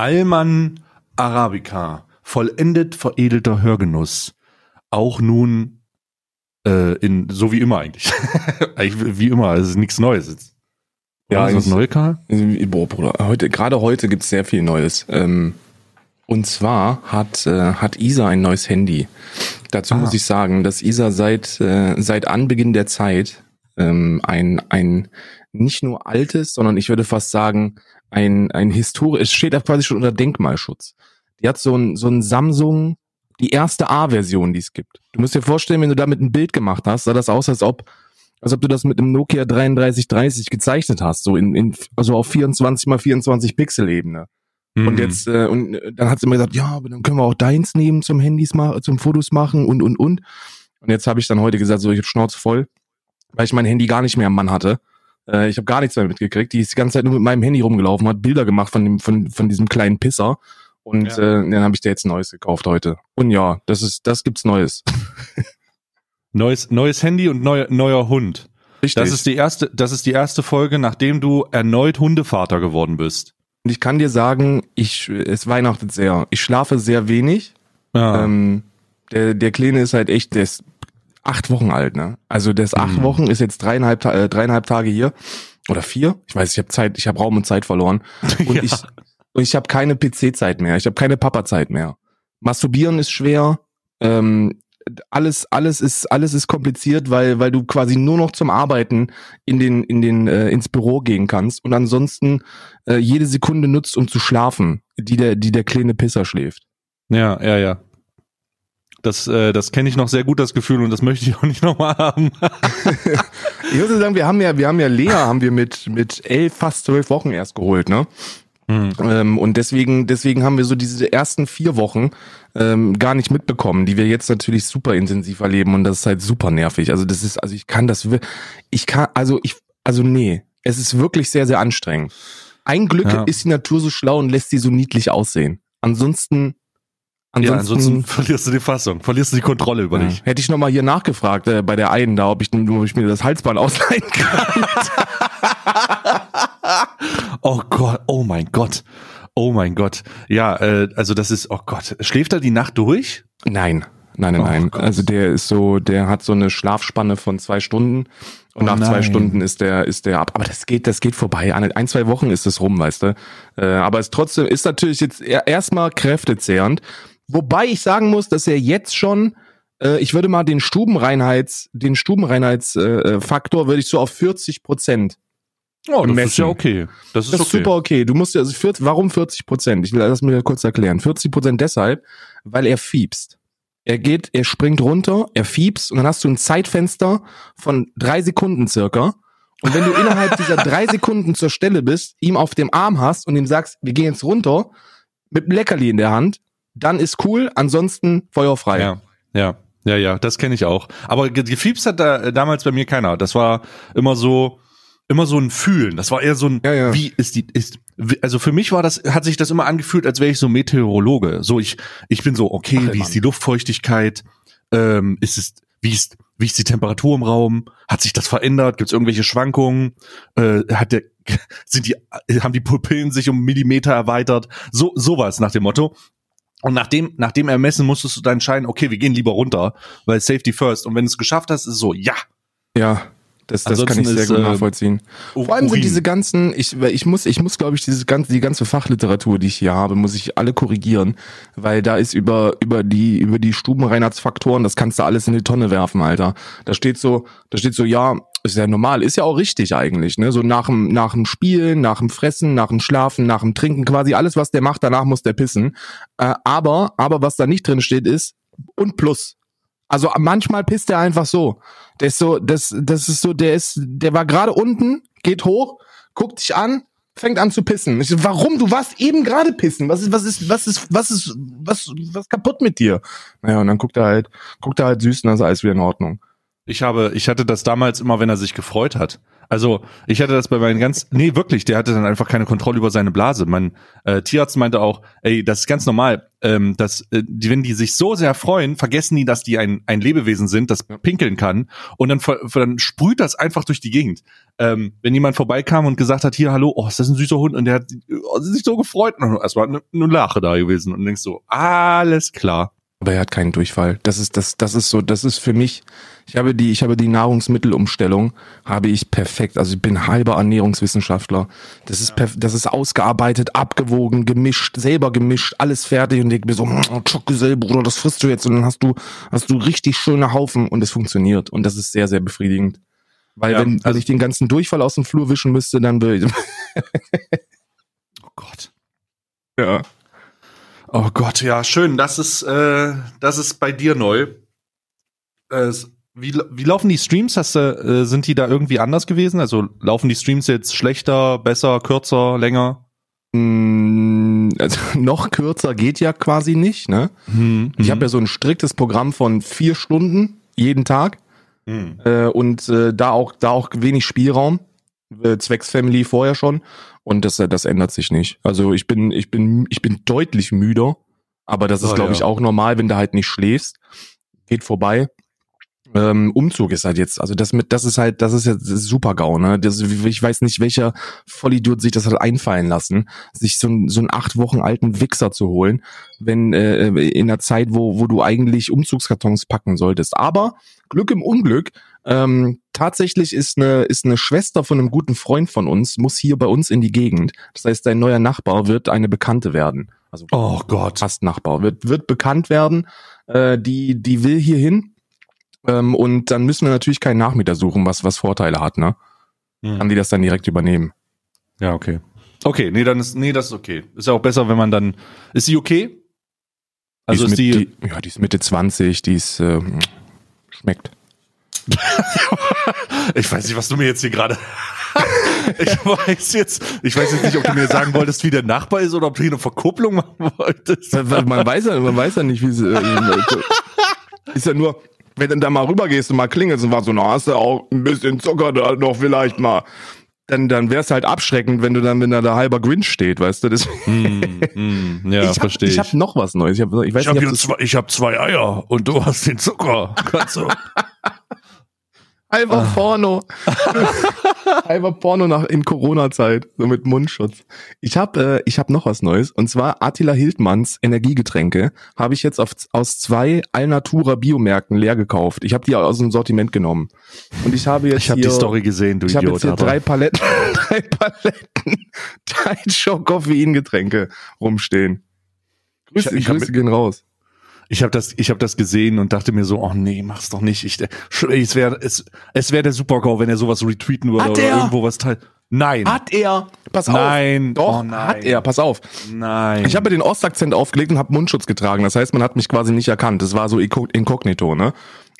Alman Arabica, vollendet veredelter Hörgenuss. Auch nun äh, in so wie immer eigentlich. eigentlich wie immer, es ist nichts Neues. Ja, ist was Neues, Karl? Boah, Bruder, heute, gerade heute gibt's sehr viel Neues. Ähm, und zwar hat, äh, hat Isa ein neues Handy. Dazu Ah. muss ich sagen, dass Isa seit, äh, seit Anbeginn der Zeit ähm, ein, ein nicht nur altes, sondern ich würde fast sagen, ein, ein historisch, es steht da quasi schon unter Denkmalschutz. Die hat so ein, so ein Samsung, die erste A-Version, die es gibt. Du musst dir vorstellen, wenn du damit ein Bild gemacht hast, sah das aus, als ob als ob du das mit einem Nokia 3330 gezeichnet hast, so in, in also auf 24 mal 24 Pixel Ebene. Und Mhm. jetzt äh, und äh, dann hat sie immer gesagt, ja, aber dann können wir auch deins nehmen zum Handys machen, zum Fotos machen und und und. Und jetzt habe ich dann heute gesagt, so ich hab Schnauze voll, weil ich mein Handy gar nicht mehr am Mann hatte. Äh, ich habe gar nichts mehr mitgekriegt. Die ist die ganze Zeit nur mit meinem Handy rumgelaufen, hat Bilder gemacht von dem von von diesem kleinen Pisser. Und Ja. äh, dann habe ich dir jetzt ein neues gekauft heute. Und ja, das ist das gibt's Neues. Neues, neues Handy und neuer, neuer Hund. Richtig. Das ist die erste, das ist die erste Folge, nachdem du erneut Hundevater geworden bist. Und ich kann dir sagen, ich, es weihnachtet sehr. Ich schlafe sehr wenig. Ja. Ähm, der, der Kleine ist halt echt, der ist acht Wochen alt, ne? Also der ist acht Mhm. Wochen, ist jetzt dreieinhalb, äh, dreieinhalb Tage hier. Oder vier? Ich weiß, ich habe Zeit, ich habe Raum und Zeit verloren. Und Ja. ich, und ich habe keine PC-Zeit mehr. Ich habe keine Papa-Zeit mehr. Masturbieren ist schwer. Ähm, alles, alles ist, alles ist kompliziert, weil, weil du quasi nur noch zum Arbeiten in den, in den, äh, ins Büro gehen kannst und ansonsten äh, jede Sekunde nutzt, um zu schlafen, die der, die der kleine Pisser schläft. Ja, ja, ja. Das, äh, das kenne ich noch sehr gut, das Gefühl, und das möchte ich auch nicht nochmal haben. Ich würde sagen, wir haben ja, wir haben ja Lea, haben wir mit, mit elf, fast zwölf Wochen erst geholt, ne? Hm. Ähm, und deswegen, deswegen haben wir so diese ersten vier Wochen ähm, gar nicht mitbekommen, die wir jetzt natürlich super intensiv erleben und das ist halt super nervig. Also das ist, also ich kann das, ich kann, also ich, also nee, es ist wirklich sehr, sehr anstrengend. Ein Glück Ja. ist die Natur so schlau und lässt sie so niedlich aussehen. Ansonsten, Ja, ansonsten, ansonsten verlierst du die Fassung, verlierst du die Kontrolle über ja. dich. hätte ich noch mal hier nachgefragt äh, bei der einen da, ob ich, ob ich mir das Halsband ausleihen kann. Oh Gott, oh mein Gott, oh mein Gott. Ja, äh, also das ist, oh Gott, schläft er die Nacht durch? Nein, nein, nein, Oh nein. Gott. Also der ist so, der hat so eine Schlafspanne von zwei Stunden und Oh nach zwei nein. Stunden ist der, ist der ab. Aber das geht, das geht vorbei. Ein, zwei Wochen ist es rum, weißt du. Äh, aber es trotzdem ist natürlich jetzt erstmal kräftezehrend. Wobei ich sagen muss, dass er jetzt schon, äh, ich würde mal den Stubenreinheits, den Stubenreinheitsfaktor äh, Faktor würde ich so auf 40 Prozent Oh, das ist Messen. ja okay. Das ist das ist okay. super okay. Du musst ja, also 40, warum 40 Prozent? Ich will das mir kurz erklären. 40 Prozent deshalb, weil er fiebst. Er geht, er springt runter, er fiebst und dann hast du ein Zeitfenster von drei Sekunden circa. Und wenn du innerhalb dieser drei Sekunden zur Stelle bist, ihm auf dem Arm hast und ihm sagst, wir gehen jetzt runter, mit einem Leckerli in der Hand, dann ist cool, ansonsten feuerfrei. Ja, ja, ja, ja, das kenne ich auch. Aber ge- gefiebst hat da äh, damals bei mir keiner. Das war immer so, immer so ein Fühlen. Das war eher so ein, Ja, ja. wie ist die, ist, also für mich war das, hat sich das immer angefühlt, als wäre ich so Meteorologe. So, ich, ich bin so, okay, Ach, wie Mann. ist die Luftfeuchtigkeit? Ähm, ist es, wie ist, wie ist die Temperatur im Raum? Hat sich das verändert? Gibt es irgendwelche Schwankungen? Äh, hat der, sind die, haben die Pupillen sich um Millimeter erweitert? So, sowas nach dem Motto. Und nach dem, nach dem Ermessen musstest du dann entscheiden, okay, wir gehen lieber runter, weil Safety first. Und wenn du es geschafft hast, ist es so, ja. Ja, das, das kann ich sehr ist, gut äh, nachvollziehen. Vor allem sind diese ganzen, ich, weil ich muss, ich muss, glaube ich, diese ganze, die ganze Fachliteratur, die ich hier habe, muss ich alle korrigieren, weil da ist über, über die, über die Stubenreinheitsfaktoren, das kannst du alles in die Tonne werfen, Alter. Da steht so, da steht so, ja, ist ja normal, ist ja auch richtig eigentlich, ne, so nach dem, nach dem Spielen, nach dem Fressen, nach dem Schlafen, nach dem Trinken, quasi alles, was der macht, danach muss der pissen. Äh, aber, aber was da nicht drin steht, ist, und plus. Also manchmal pisst er einfach so. Der ist so, das, das ist so, der ist, der war gerade unten, geht hoch, guckt dich an, fängt an zu pissen. Ich so, warum? Du warst eben gerade pissen. Was ist, was ist, was ist, was ist, was, was kaputt mit dir? Naja, und dann guckt er halt, guckt er halt süß und dann ist alles wieder in Ordnung. Ich habe, ich hatte das damals immer, wenn er sich gefreut hat. Also ich hatte das bei meinen ganz, nee wirklich, der hatte dann einfach keine Kontrolle über seine Blase. Mein äh, Tierarzt meinte auch, ey, das ist ganz normal. ähm, dass äh, die, wenn die sich so sehr freuen, vergessen die, dass die ein, ein Lebewesen sind, das pinkeln kann und dann, dann sprüht das einfach durch die Gegend. Ähm, wenn jemand vorbeikam und gesagt hat, hier, hallo, oh, ist das ein süßer Hund und der hat oh, sich so gefreut und erstmal eine, eine Lache da gewesen und denkst so, alles klar. Aber er hat keinen Durchfall. Das ist das das ist so, das ist für mich ich habe die ich habe die Nahrungsmittelumstellung habe ich perfekt. Also ich bin halber Ernährungswissenschaftler. Das ist perf das ist ausgearbeitet, abgewogen, gemischt, selber gemischt, alles fertig und ich mir so "Mm, Schockgesell, Bruder, das frisst du jetzt und dann hast du hast du richtig schöne Haufen und es funktioniert und das ist sehr sehr befriedigend. Weil Ja, wenn, wenn also- ich den ganzen Durchfall aus dem Flur wischen müsste, dann würde ich, Oh Gott. ja. Oh Gott, ja, schön. Das ist, äh, das ist bei dir neu. Äh, wie, wie laufen die Streams? Hast du, äh, sind die da irgendwie anders gewesen? Also laufen die Streams jetzt schlechter, besser, kürzer, länger? Mm, Also noch kürzer geht ja quasi nicht, ne? Hm, Ich habe ja so ein striktes Programm von vier Stunden jeden Tag Hm. äh, und äh, da auch da auch wenig Spielraum zwecks Family vorher schon und das äh, das ändert sich nicht. Also ich bin ich bin ich bin deutlich müder, aber das ist Oh, glaube ja. ich auch normal, wenn du halt nicht schläfst. Geht vorbei. Ähm, Umzug ist halt jetzt, also das mit, das ist halt, das ist jetzt super GAU, ne? Das, ich weiß nicht, welcher Vollidiot sich das hat einfallen lassen, sich so, einen- so einen acht Wochen alten Wichser zu holen, wenn äh, in einer Zeit, wo, wo du eigentlich Umzugskartons packen solltest. Aber Glück im Unglück, ähm, tatsächlich ist eine, ist eine Schwester von einem guten Freund von uns, muss hier bei uns in die Gegend. Das heißt, dein neuer Nachbar wird eine Bekannte werden. Also Oh Gott. fast Nachbar, wird, wird bekannt werden. Äh, die, die will hier hin. Ähm, und dann müssen wir natürlich keinen Nachmieter suchen, was, was Vorteile hat, ne? Kann Hm. die das dann direkt übernehmen. Ja, okay. Okay, nee, dann ist, nee, das ist okay. Ist ja auch besser, wenn man dann, ist sie okay? Also ist mit, die, die, ja, die ist Mitte 20, die ist, äh, schmeckt. ich weiß nicht, was du mir jetzt hier gerade, ich weiß jetzt, ich weiß jetzt nicht, ob du mir sagen wolltest, wie der Nachbar ist oder ob du hier eine Verkupplung machen wolltest. Man weiß ja, man weiß ja nicht, wie sie, äh, ist ja nur, wenn du da mal rübergehst und mal klingelst und war so, na, hast du auch ein bisschen Zucker da noch vielleicht mal. Dann, dann wär's halt abschreckend, wenn du dann, wenn da der halber Grinch steht, weißt du? Das, Hm, hm, ja, ich hab, verstehe ich. ich hab noch was Neues. Ich, hab, ich weiß Ich habe nicht, ob das zwei, ich hab zwei Eier und du hast den Zucker. Kannst du? Halber Porno. halber Porno nach in Corona-Zeit, so mit Mundschutz. Ich habe äh, ich hab noch was Neues und zwar Attila Hildmanns Energiegetränke habe ich jetzt auf, aus zwei Alnatura Biomärkten leer gekauft. Ich habe die aus dem Sortiment genommen und ich habe jetzt Ich habe die Story gesehen, du ich habe Idiot. jetzt hier drei Paletten, drei Paletten Tide Show Koffeingetränke rumstehen. Grüße, Ich- ich Grüße gehen raus. Ich habe das, ich habe das gesehen und dachte mir so, oh nee, mach's doch nicht. Ich, es wäre, es, es wäre der Supergau, wenn er sowas retweeten würde Hat oder er? irgendwo was teilt. Nein, Hat er? Pass Nein. auf. Doch, Oh nein. hat er. Pass auf. nein. Ich habe den Ostakzent aufgelegt und habe Mundschutz getragen. Das heißt, man hat mich quasi nicht erkannt. Das war so inko- inkognito, ne?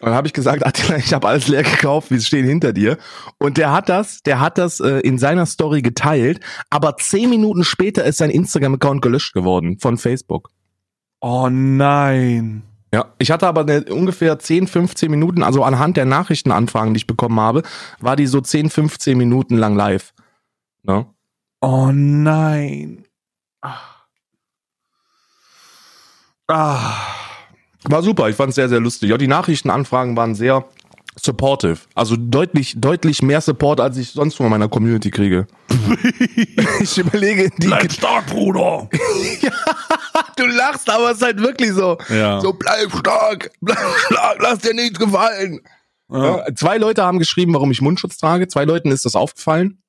Und dann habe ich gesagt, Attila, ich habe alles leer gekauft, wir stehen hinter dir. Und der hat das, der hat das äh, in seiner Story geteilt, aber zehn Minuten später ist sein Instagram-Account gelöscht geworden von Facebook. Oh nein. Ja, ich hatte aber ungefähr 10, 15 Minuten, also anhand der Nachrichtenanfragen, die ich bekommen habe, war die so 10, 15 Minuten lang live. Ne? Oh nein. Ah. Ah. War super, ich fand es sehr, sehr lustig. Ja, die Nachrichtenanfragen waren sehr supportive. Also deutlich, deutlich mehr Support, als ich sonst von meiner Community kriege. ich überlege, die, Bleib stark, Bruder. du lachst, aber es ist halt wirklich so. Ja. So, bleib stark, bleib stark, lass dir nichts gefallen. Ja. Ja, zwei Leute haben geschrieben, warum ich Mundschutz trage. Zwei Leuten ist das aufgefallen,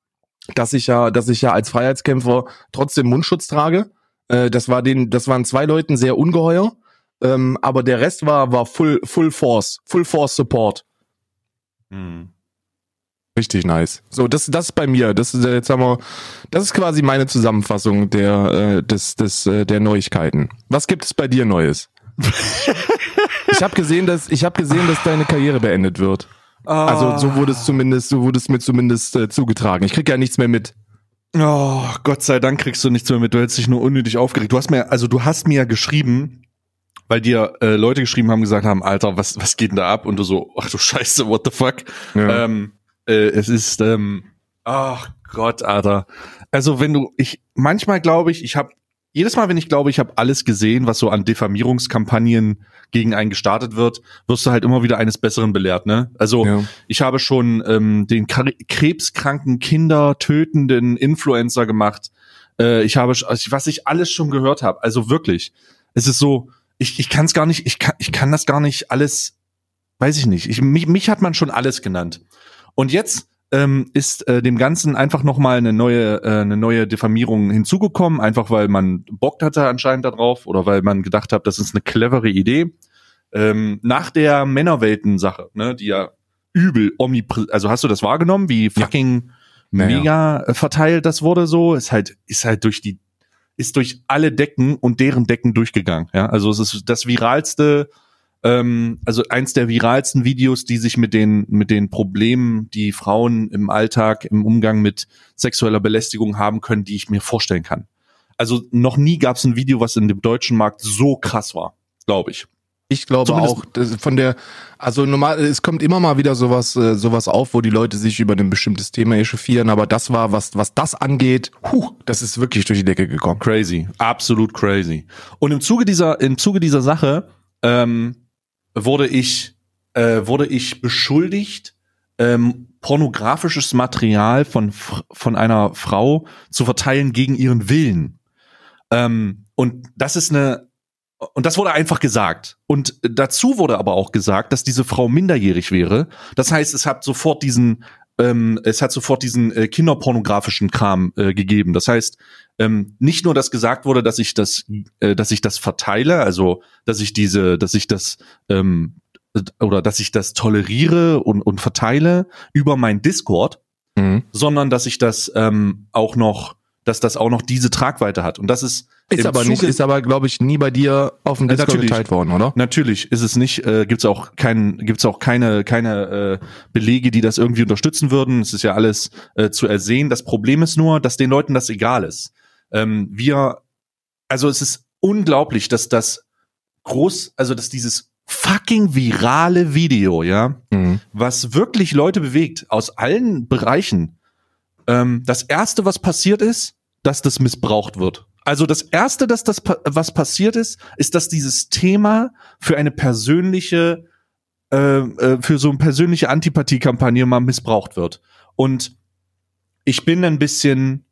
dass ich ja, dass ich ja als Freiheitskämpfer trotzdem Mundschutz trage. Äh, das war den, das waren zwei Leuten sehr ungeheuer. Ähm, aber der Rest war, war full, full force, full force support. Hm. Richtig nice. So, das, das ist bei mir. Das ist äh, jetzt haben wir, das ist quasi meine Zusammenfassung der, äh, des, des, äh, der Neuigkeiten. Was gibt es bei dir Neues? ich habe gesehen, dass ich habe gesehen, dass deine Karriere beendet wird. Also so wurde es zumindest, so wurde es mir zumindest äh, zugetragen. Ich krieg ja nichts mehr mit. Oh, Gott sei Dank kriegst du nichts mehr mit. Du hättest dich nur unnötig aufgeregt. Du hast mir, also du hast mir ja geschrieben, weil dir äh, Leute geschrieben haben, gesagt haben, Alter, was, was geht denn da ab? Und du so, ach du Scheiße, what the fuck? Ja. Ähm, äh, es ist, ähm, ach Gott, Alter. Also wenn du, ich, manchmal glaube ich, ich habe jedes Mal, wenn ich glaube, ich habe alles gesehen, was so an Diffamierungskampagnen gegen einen gestartet wird, wirst du halt immer wieder eines Besseren belehrt, ne? Also Ja. ich habe schon ähm, den Kre- krebskranken Kinder tötenden Influencer gemacht. Äh, ich habe, also was ich alles schon gehört habe. Also wirklich, es ist so, ich, ich kann es gar nicht, ich kann, ich kann das gar nicht alles, weiß ich nicht. Ich, mich, mich hat man schon alles genannt. Und jetzt ähm, ist äh, dem Ganzen einfach noch mal eine neue, äh, eine neue Diffamierung hinzugekommen, einfach weil man Bock hatte anscheinend darauf oder weil man gedacht hat, das ist eine clevere Idee. Ähm, nach der Männerwelten-Sache, ne, die ja übel omnipräsent, also hast du das wahrgenommen, wie fucking Ja, ja. mega äh, verteilt das wurde so, ist halt, ist halt durch die, ist durch alle Decken und deren Decken durchgegangen, ja, also es ist das viralste, ähm, also eins der viralsten Videos, die sich mit den, mit den Problemen, die Frauen im Alltag, im Umgang mit sexueller Belästigung haben können, die ich mir vorstellen kann. Also noch nie gab es ein Video, was in dem deutschen Markt so krass war, glaube ich. Ich glaube Zumindest- auch, von der, also normal, es kommt immer mal wieder sowas, äh, sowas auf, wo die Leute sich über ein bestimmtes Thema echauffieren, aber das war, was, was das angeht, huh, das ist wirklich durch die Decke gekommen. Crazy, absolut crazy. Und im Zuge dieser, im Zuge dieser Sache ähm, wurde ich, äh, wurde ich beschuldigt, ähm, pornografisches Material von von einer Frau zu verteilen gegen ihren Willen. Ähm, und das ist eine und das wurde einfach gesagt. Und dazu wurde aber auch gesagt, dass diese Frau minderjährig wäre. Das heißt, es hat sofort diesen, ähm, es hat sofort diesen äh, kinderpornografischen Kram äh, gegeben. Das heißt, ähm, nicht nur, dass gesagt wurde, dass ich das, äh, dass ich das verteile, also dass ich diese, dass ich das ähm, oder dass ich das toleriere und, und verteile über mein Discord, Mhm. sondern dass ich das ähm, auch noch, dass das auch noch diese Tragweite hat. Und das ist Ist aber nicht, ist aber, glaube ich, nie bei dir auf dem Ja, Discord natürlich. geteilt worden, oder? Natürlich ist es nicht, äh, gibt's auch kein, gibt's auch keine, keine äh, Belege, die das irgendwie unterstützen würden. Es ist ja alles äh, zu ersehen. Das Problem ist nur, dass den Leuten das egal ist. Ähm, wir, also es ist unglaublich, dass das groß, also dass dieses fucking virale Video, ja, Mhm. was wirklich Leute bewegt aus allen Bereichen. Ähm, das erste, was passiert ist, dass das missbraucht wird. Also das erste, dass das was passiert ist, ist, dass dieses Thema für eine persönliche, äh, äh, für so eine persönliche Antipathiekampagne mal missbraucht wird. Und ich bin ein bisschen,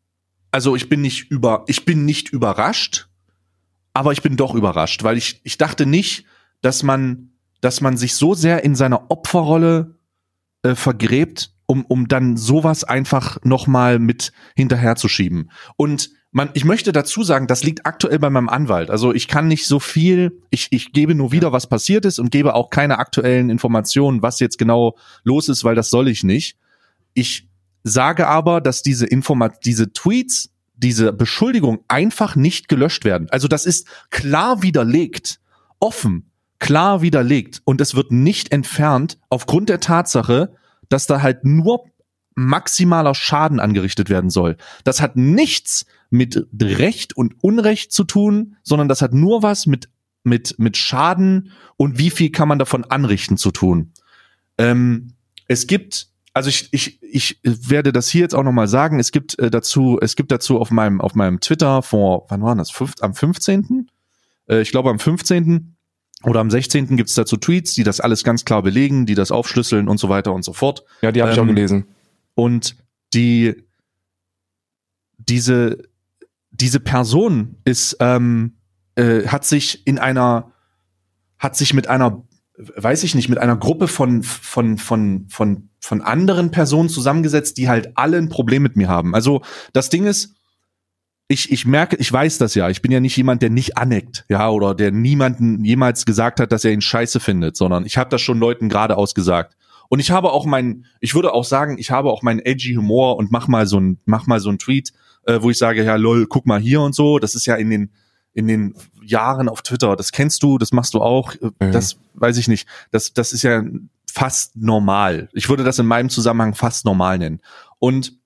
also ich bin nicht über, ich bin nicht überrascht, aber ich bin doch überrascht, weil ich, ich dachte nicht, dass man, dass man sich so sehr in seiner Opferrolle äh, vergräbt, um, um dann sowas einfach nochmal mit hinterherzuschieben. Und man, ich möchte dazu sagen, das liegt aktuell bei meinem Anwalt. Also ich kann nicht so viel, ich, ich gebe nur wieder, was passiert ist und gebe auch keine aktuellen Informationen, was jetzt genau los ist, weil das soll ich nicht. Ich sage aber, dass diese Informat, diese Tweets, diese Beschuldigung einfach nicht gelöscht werden. Also das ist klar widerlegt, offen, klar widerlegt und es wird nicht entfernt aufgrund der Tatsache, dass da halt nur maximaler Schaden angerichtet werden soll. Das hat nichts mit Recht und Unrecht zu tun, sondern das hat nur was mit mit mit Schaden und wie viel kann man davon anrichten zu tun. Ähm, es gibt also ich, ich, ich werde das hier jetzt auch nochmal sagen. Es gibt äh, dazu, es gibt dazu auf meinem, auf meinem Twitter vor, wann war das? Fünf, am 15. Äh, ich glaube am 15. oder am 16. gibt es dazu Tweets, die das alles ganz klar belegen, die das aufschlüsseln und so weiter und so fort. Ja, die habe ich auch Ähm, gelesen. Und die, diese, diese Person ist, ähm, äh, hat sich in einer, hat sich mit einer, weiß ich nicht, mit einer Gruppe von, von, von, von, von anderen Personen zusammengesetzt, die halt alle ein Problem mit mir haben. Also das Ding ist, ich, ich merke, ich weiß das ja. Ich bin ja nicht jemand, der nicht aneckt, ja, oder der niemanden jemals gesagt hat, dass er ihn scheiße findet, sondern ich habe das schon Leuten geradeaus gesagt. Und ich habe auch mein, ich würde auch sagen, ich habe auch meinen edgy Humor und mach mal so ein, mach mal so ein Tweet, äh, wo ich sage, ja, lol, guck mal hier und so. Das ist ja in den, in den Jahren auf Twitter. Das kennst du, das machst du auch. Ja. Das weiß ich nicht. Das, das ist ja fast normal. Ich würde das in meinem Zusammenhang fast normal nennen. Und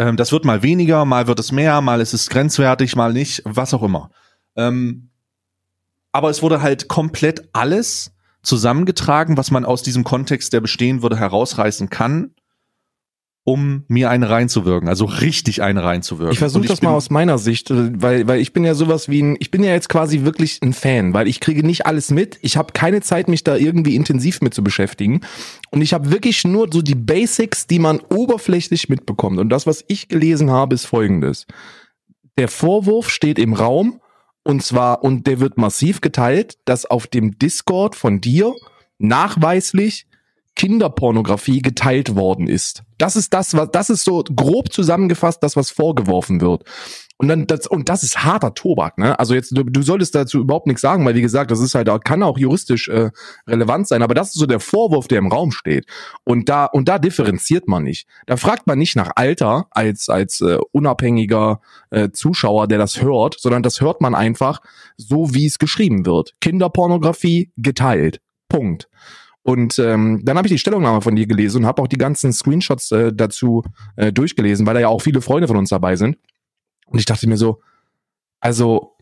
ähm, das wird mal weniger, mal wird es mehr, mal ist es grenzwertig, mal nicht, was auch immer. Ähm, aber es wurde halt komplett alles zusammengetragen, was man aus diesem Kontext, der bestehen würde, herausreißen kann. Um mir eine reinzuwirken, also richtig eine reinzuwirken. Ich versuche das mal aus meiner Sicht, äh, weil weil ich bin ja sowas wie ein, ich bin ja jetzt quasi wirklich ein Fan, weil ich kriege nicht alles mit, ich habe keine Zeit, mich da irgendwie intensiv mit zu beschäftigen und ich habe wirklich nur so die Basics, die man oberflächlich mitbekommt. Und das, was ich gelesen habe, ist Folgendes: Der Vorwurf steht im Raum und zwar und der wird massiv geteilt, dass auf dem Discord von dir nachweislich Kinderpornografie geteilt worden ist. Das ist das, was, das ist so grob zusammengefasst, das, was vorgeworfen wird. Und dann das, und das ist harter Tobak, ne? Also jetzt, du, du solltest dazu überhaupt nichts sagen, weil wie gesagt, das ist halt, kann auch juristisch äh, relevant sein, aber das ist so der Vorwurf, der im Raum steht. Und da, und da differenziert man nicht. Da fragt man nicht nach Alter als, als äh, unabhängiger äh, Zuschauer, der das hört, sondern das hört man einfach so, wie es geschrieben wird. Kinderpornografie geteilt. Punkt. Und ähm, dann habe ich die Stellungnahme von dir gelesen und habe auch die ganzen Screenshots äh, dazu äh, durchgelesen, weil da ja auch viele Freunde von uns dabei sind. Und ich dachte mir so, also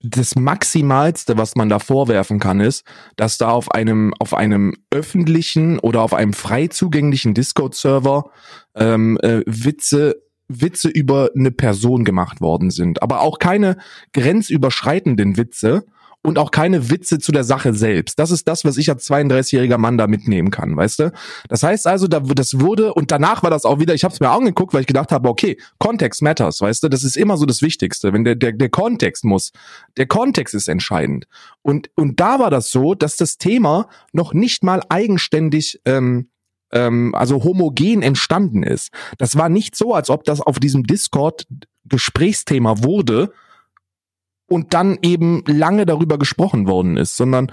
das Maximalste, was man da vorwerfen kann, ist, dass da auf einem auf einem öffentlichen oder auf einem frei zugänglichen Discord-Server ähm, äh, Witze Witze über eine Person gemacht worden sind, aber auch keine grenzüberschreitenden Witze, und auch keine Witze zu der Sache selbst. Das ist das, was ich als 32-jähriger Mann da mitnehmen kann, weißt du? Das heißt also, da, das wurde, und danach war das auch wieder, ich habe es mir angeguckt, weil ich gedacht habe, okay, Kontext matters, weißt du? Das ist immer so das Wichtigste. Wenn der, der, der Kontext muss, der Kontext ist entscheidend. Und, und da war das so, dass das Thema noch nicht mal eigenständig ähm, ähm, also homogen entstanden ist. Das war nicht so, als ob das auf diesem Discord Gesprächsthema wurde, und dann eben lange darüber gesprochen worden ist, sondern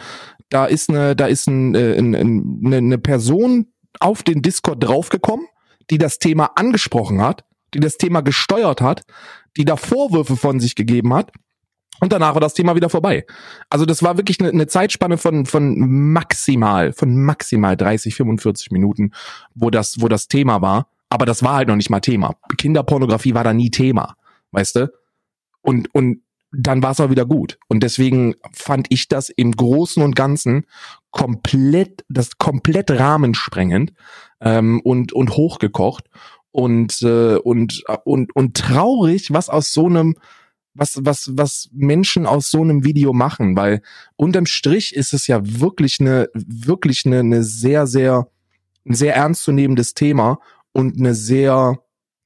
da ist eine, da ist ein, äh, eine, eine, eine Person auf den Discord draufgekommen, die das Thema angesprochen hat, die das Thema gesteuert hat, die da Vorwürfe von sich gegeben hat. Und danach war das Thema wieder vorbei. Also das war wirklich eine, eine Zeitspanne von, von maximal, von maximal 30, 45 Minuten, wo das, wo das Thema war. Aber das war halt noch nicht mal Thema. Kinderpornografie war da nie Thema. Weißt du? Und, und dann war es auch wieder gut. Und deswegen fand ich das im Großen und Ganzen komplett, das komplett rahmensprengend ähm, und, und hochgekocht und, äh, und, und, und traurig, was aus so einem, was, was, was Menschen aus so einem Video machen, weil unterm Strich ist es ja wirklich eine, wirklich eine, eine sehr, sehr, ein sehr ernstzunehmendes Thema und eine sehr,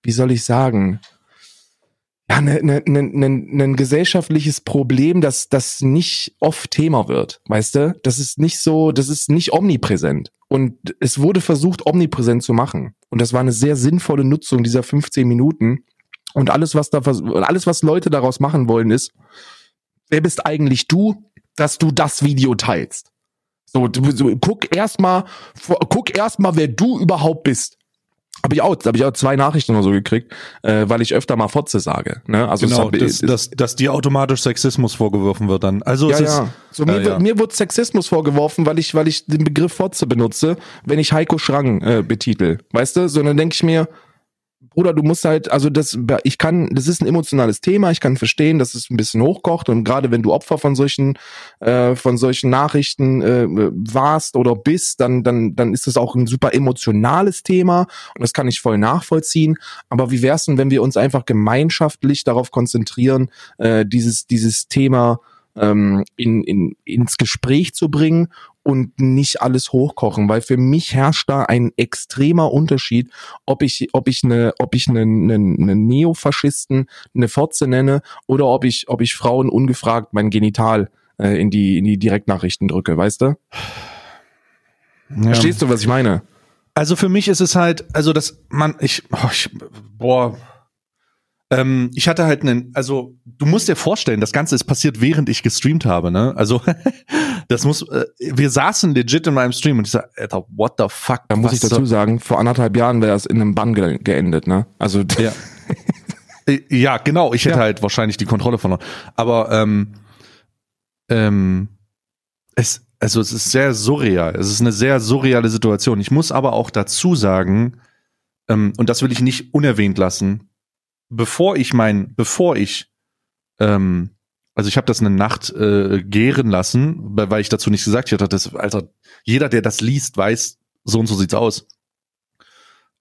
wie soll ich sagen, ja, ne, ne, ne, ne, ne gesellschaftliches Problem, das das nicht oft Thema wird, weißt du? Das ist nicht so, das ist nicht omnipräsent. Und es wurde versucht, omnipräsent zu machen. Und das war eine sehr sinnvolle Nutzung dieser 15 Minuten. Und alles, was da, alles, was Leute daraus machen wollen, ist, wer bist eigentlich du, dass du das Video teilst? So, du, so guck erstmal, guck erstmal, wer du überhaupt bist. Habe ich auch, habe ich auch zwei Nachrichten oder so gekriegt, äh, weil ich öfter mal Fotze sage. Ne? Also genau, das, dass, dass dir automatisch Sexismus vorgeworfen wird dann. Also ja, es ja. Ist, so, mir, äh, ja. mir wird Sexismus vorgeworfen, weil ich, weil ich den Begriff Fotze benutze, wenn ich Heiko Schrang äh, betitel. Weißt du? So dann denke ich mir, Bruder, du musst halt, also das, ich kann, das ist ein emotionales Thema, ich kann verstehen, dass es ein bisschen hochkocht und gerade wenn du Opfer von solchen, äh, von solchen Nachrichten äh, warst oder bist, dann, dann, dann ist das auch ein super emotionales Thema und das kann ich voll nachvollziehen. Aber wie wär's denn, wenn wir uns einfach gemeinschaftlich darauf konzentrieren, äh, dieses, dieses Thema ähm, in, in, ins Gespräch zu bringen und nicht alles hochkochen, weil für mich herrscht da ein extremer Unterschied, ob ich, ob ich eine, ob ich einen, einen, einen Neofaschisten eine Fotze nenne oder ob ich, ob ich Frauen ungefragt mein Genital äh, in die, in die Direktnachrichten drücke, weißt du? Ja. Verstehst du, was ich meine? Also für mich ist es halt, also das, man, ich, oh, ich boah, ähm, ich hatte halt einen, also du musst dir vorstellen, das Ganze ist passiert, während ich gestreamt habe, ne? Also das muss, äh, wir saßen legit in meinem Stream und ich sag, Alter, what the fuck? Da muss ich dazu sagen, vor anderthalb Jahren wäre das in einem Bann ge geendet, ne? Also ja. Äh, ja, genau, ich hätte ja. halt wahrscheinlich die Kontrolle verloren. Aber ähm, ähm, es, also es ist sehr surreal. Es ist eine sehr surreale Situation. Ich muss aber auch dazu sagen, ähm, und das will ich nicht unerwähnt lassen, bevor ich mein, bevor ich, ähm, also ich habe das eine Nacht äh, gären lassen, weil ich dazu nichts gesagt hatte. Das, Alter, jeder, der das liest, weiß, so und so sieht's aus.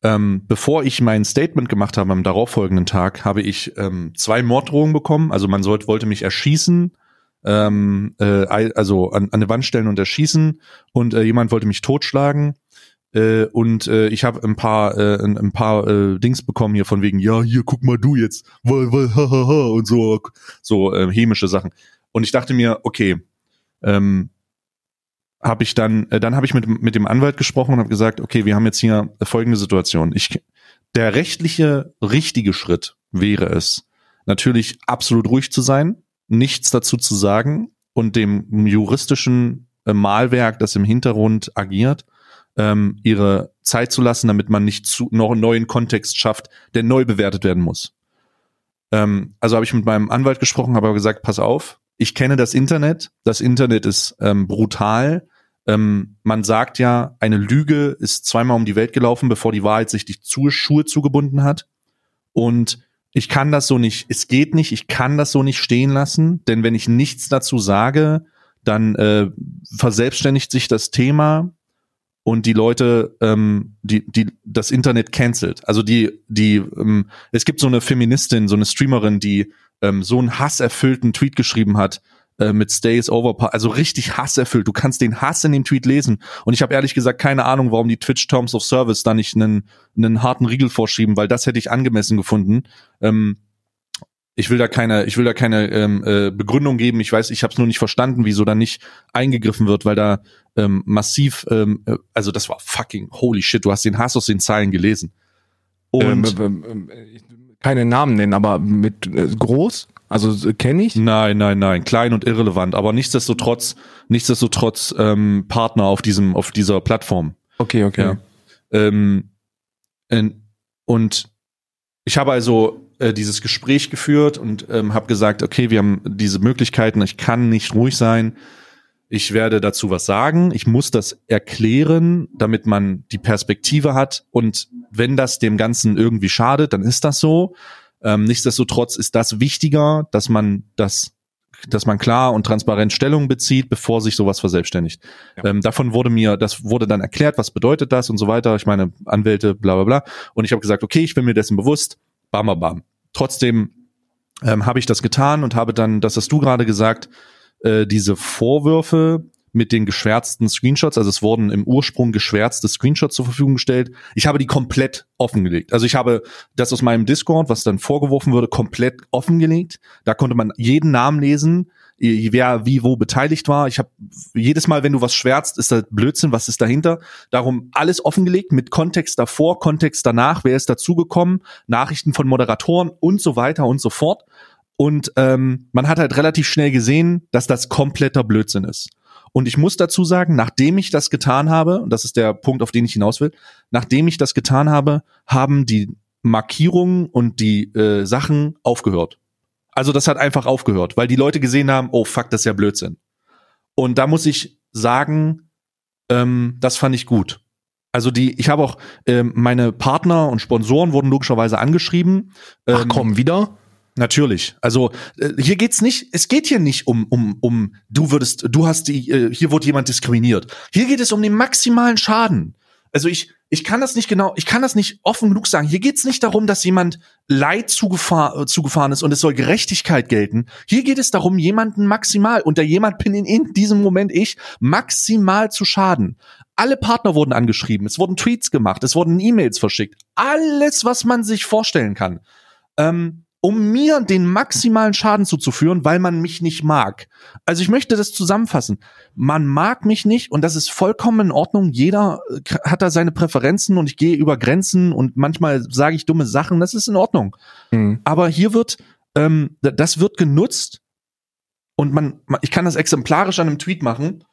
ähm, bevor ich mein Statement gemacht habe am darauffolgenden Tag, habe ich ähm, zwei Morddrohungen bekommen. Also man sollte, wollte mich erschießen, ähm, äh, also an, an eine Wand stellen und erschießen und äh, jemand wollte mich totschlagen. Äh, und äh, ich habe ein paar äh, ein, ein paar äh, Dings bekommen hier von wegen ja hier guck mal du jetzt. Weil, weil, ha, ha, ha, und so so äh, chemische Sachen. Und ich dachte mir okay ähm, habe ich dann äh, dann habe ich mit mit dem Anwalt gesprochen und habe gesagt okay wir haben jetzt hier folgende Situation. Ich der rechtliche richtige Schritt wäre es natürlich absolut ruhig zu sein nichts dazu zu sagen und dem juristischen äh, Malwerk das im Hintergrund agiert ähm, ihre Zeit zu lassen, damit man nicht zu, noch einen neuen Kontext schafft, der neu bewertet werden muss. Ähm, also habe ich mit meinem Anwalt gesprochen, habe aber gesagt, pass auf, ich kenne das Internet, das Internet ist ähm, brutal. Ähm, man sagt ja, eine Lüge ist zweimal um die Welt gelaufen, bevor die Wahrheit sich die Schuhe zugebunden hat. Und ich kann das so nicht, es geht nicht, ich kann das so nicht stehen lassen, denn wenn ich nichts dazu sage, dann äh, verselbstständigt sich das Thema und die Leute, ähm, die, die das Internet cancelt. Also die, die, ähm, es gibt so eine Feministin, so eine Streamerin, die ähm, so einen hasserfüllten Tweet geschrieben hat äh, mit Stays Over, also richtig hasserfüllt. Du kannst den Hass in dem Tweet lesen. Und ich habe ehrlich gesagt keine Ahnung, warum die Twitch Terms of Service da nicht einen, einen harten Riegel vorschieben, weil das hätte ich angemessen gefunden. Ähm, ich will da keine, ich will da keine ähm, äh, Begründung geben. Ich weiß, ich habe es nur nicht verstanden, wieso da nicht eingegriffen wird, weil da ähm, massiv, ähm, äh, also das war fucking holy shit. Du hast den Hass aus den Zeilen gelesen. Und ähm, ähm, ähm keine Namen nennen, aber mit äh, groß. Also äh, kenne ich? Nein, nein, nein, klein und irrelevant, aber nichtsdestotrotz, nichtsdestotrotz ähm, Partner auf diesem, auf dieser Plattform. Okay, okay. Ja. Ähm, und ich habe also äh, dieses Gespräch geführt und ähm, habe gesagt, okay, wir haben diese Möglichkeiten, ich kann nicht ruhig sein. Ich werde dazu was sagen. Ich muss das erklären, damit man die Perspektive hat. Und wenn das dem Ganzen irgendwie schadet, dann ist das so. Ähm, nichtsdestotrotz ist das wichtiger, dass man das dass man klar und transparent Stellung bezieht, bevor sich sowas verselbstständigt. Ja. Ähm, davon wurde mir, das wurde dann erklärt, was bedeutet das und so weiter. Ich meine, Anwälte, bla bla bla. Und ich habe gesagt, okay, ich bin mir dessen bewusst bam, bam, bam. Trotzdem ähm, habe ich das getan und habe dann, das hast du gerade gesagt, äh, diese Vorwürfe mit den geschwärzten Screenshots, also es wurden im Ursprung geschwärzte Screenshots zur Verfügung gestellt. Ich habe die komplett offengelegt. Also ich habe das aus meinem Discord, was dann vorgeworfen wurde, komplett offengelegt. Da konnte man jeden Namen lesen, wer wie wo beteiligt war. Ich habe jedes Mal, wenn du was schwärzt, ist das Blödsinn, was ist dahinter? Darum alles offengelegt mit Kontext davor, Kontext danach, wer ist dazugekommen, Nachrichten von Moderatoren und so weiter und so fort. Und ähm, man hat halt relativ schnell gesehen, dass das kompletter Blödsinn ist. Und ich muss dazu sagen, nachdem ich das getan habe, und das ist der Punkt, auf den ich hinaus will, nachdem ich das getan habe, haben die Markierungen und die äh, Sachen aufgehört. Also das hat einfach aufgehört, weil die Leute gesehen haben, oh fuck, das ist ja Blödsinn. Und da muss ich sagen, ähm, das fand ich gut. Also die, ich habe auch ähm, meine Partner und Sponsoren wurden logischerweise angeschrieben. Ähm, Ach komm, wieder? Natürlich. Also äh, hier geht's nicht, es geht hier nicht um um um du würdest du hast die äh, hier wurde jemand diskriminiert. Hier geht es um den maximalen Schaden. Also ich ich kann das nicht genau, ich kann das nicht offen genug sagen. Hier geht's nicht darum, dass jemand Leid zugefahr, äh, zugefahren ist und es soll Gerechtigkeit gelten. Hier geht es darum, jemanden maximal, und der jemand bin in, in diesem Moment ich, maximal zu schaden. Alle Partner wurden angeschrieben, es wurden Tweets gemacht, es wurden E-Mails verschickt. Alles, was man sich vorstellen kann. Ähm, um mir den maximalen Schaden zuzuführen, weil man mich nicht mag. Also ich möchte das zusammenfassen. Man mag mich nicht und das ist vollkommen in Ordnung. Jeder äh, hat da seine Präferenzen und ich gehe über Grenzen und manchmal sage ich dumme Sachen. Das ist in Ordnung. Mhm. Aber hier wird, ähm, das wird genutzt und man, ich kann das exemplarisch an einem Tweet machen,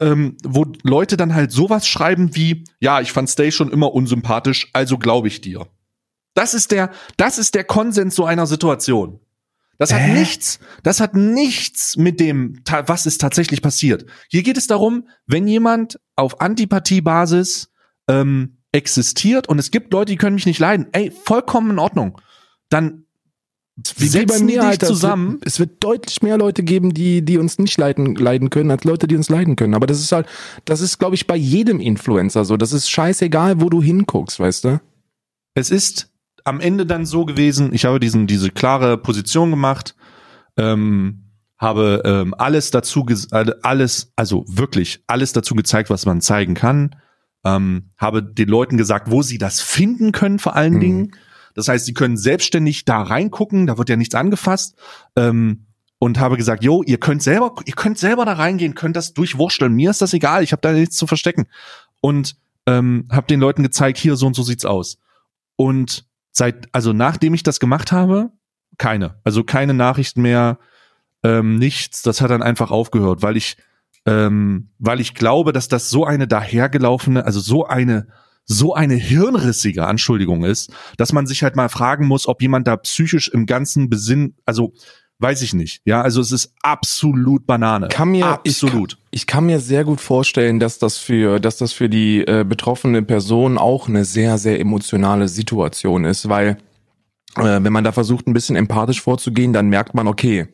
ähm, wo Leute dann halt sowas schreiben wie, ja, ich fand Stay schon immer unsympathisch, also glaube ich dir. Das ist der, das ist der Konsens so einer Situation. Das hat äh? nichts, das hat nichts mit dem, was ist tatsächlich passiert. Hier geht es darum, wenn jemand auf Antipathiebasis ähm, existiert und es gibt Leute, die können mich nicht leiden, ey, vollkommen in Ordnung. Dann wir setzen die dich zusammen. Es wird, es wird deutlich mehr Leute geben, die, die uns nicht leiden, leiden können, als Leute, die uns leiden können. Aber das ist halt, das ist, glaube ich, bei jedem Influencer so. Das ist scheißegal, wo du hinguckst, weißt du? Es ist am Ende dann so gewesen, ich habe diesen, diese klare Position gemacht, ähm, habe ähm, alles dazu, alles, also wirklich alles dazu gezeigt, was man zeigen kann, ähm, habe den Leuten gesagt, wo sie das finden können, vor allen mhm. Dingen. Das heißt, sie können selbstständig da reingucken, da wird ja nichts angefasst. Ähm, und habe gesagt, jo, ihr könnt selber, ihr könnt selber da reingehen, könnt das durchwursteln. Mir ist das egal, ich habe da nichts zu verstecken. Und ähm, habe den Leuten gezeigt, hier so und so sieht's aus. Und seit, also nachdem ich das gemacht habe, keine. Also keine Nachrichten mehr, ähm, nichts. Das hat dann einfach aufgehört, weil ich, ähm, weil ich glaube, dass das so eine dahergelaufene, also so eine so eine hirnrissige Anschuldigung ist, dass man sich halt mal fragen muss, ob jemand da psychisch im ganzen Besinn, also weiß ich nicht. Ja, also es ist absolut Banane. Kann mir, absolut. Ich kann, ich kann mir sehr gut vorstellen, dass das für, dass das für die äh, betroffene Person auch eine sehr, sehr emotionale Situation ist, weil äh, wenn man da versucht, ein bisschen empathisch vorzugehen, dann merkt man, okay,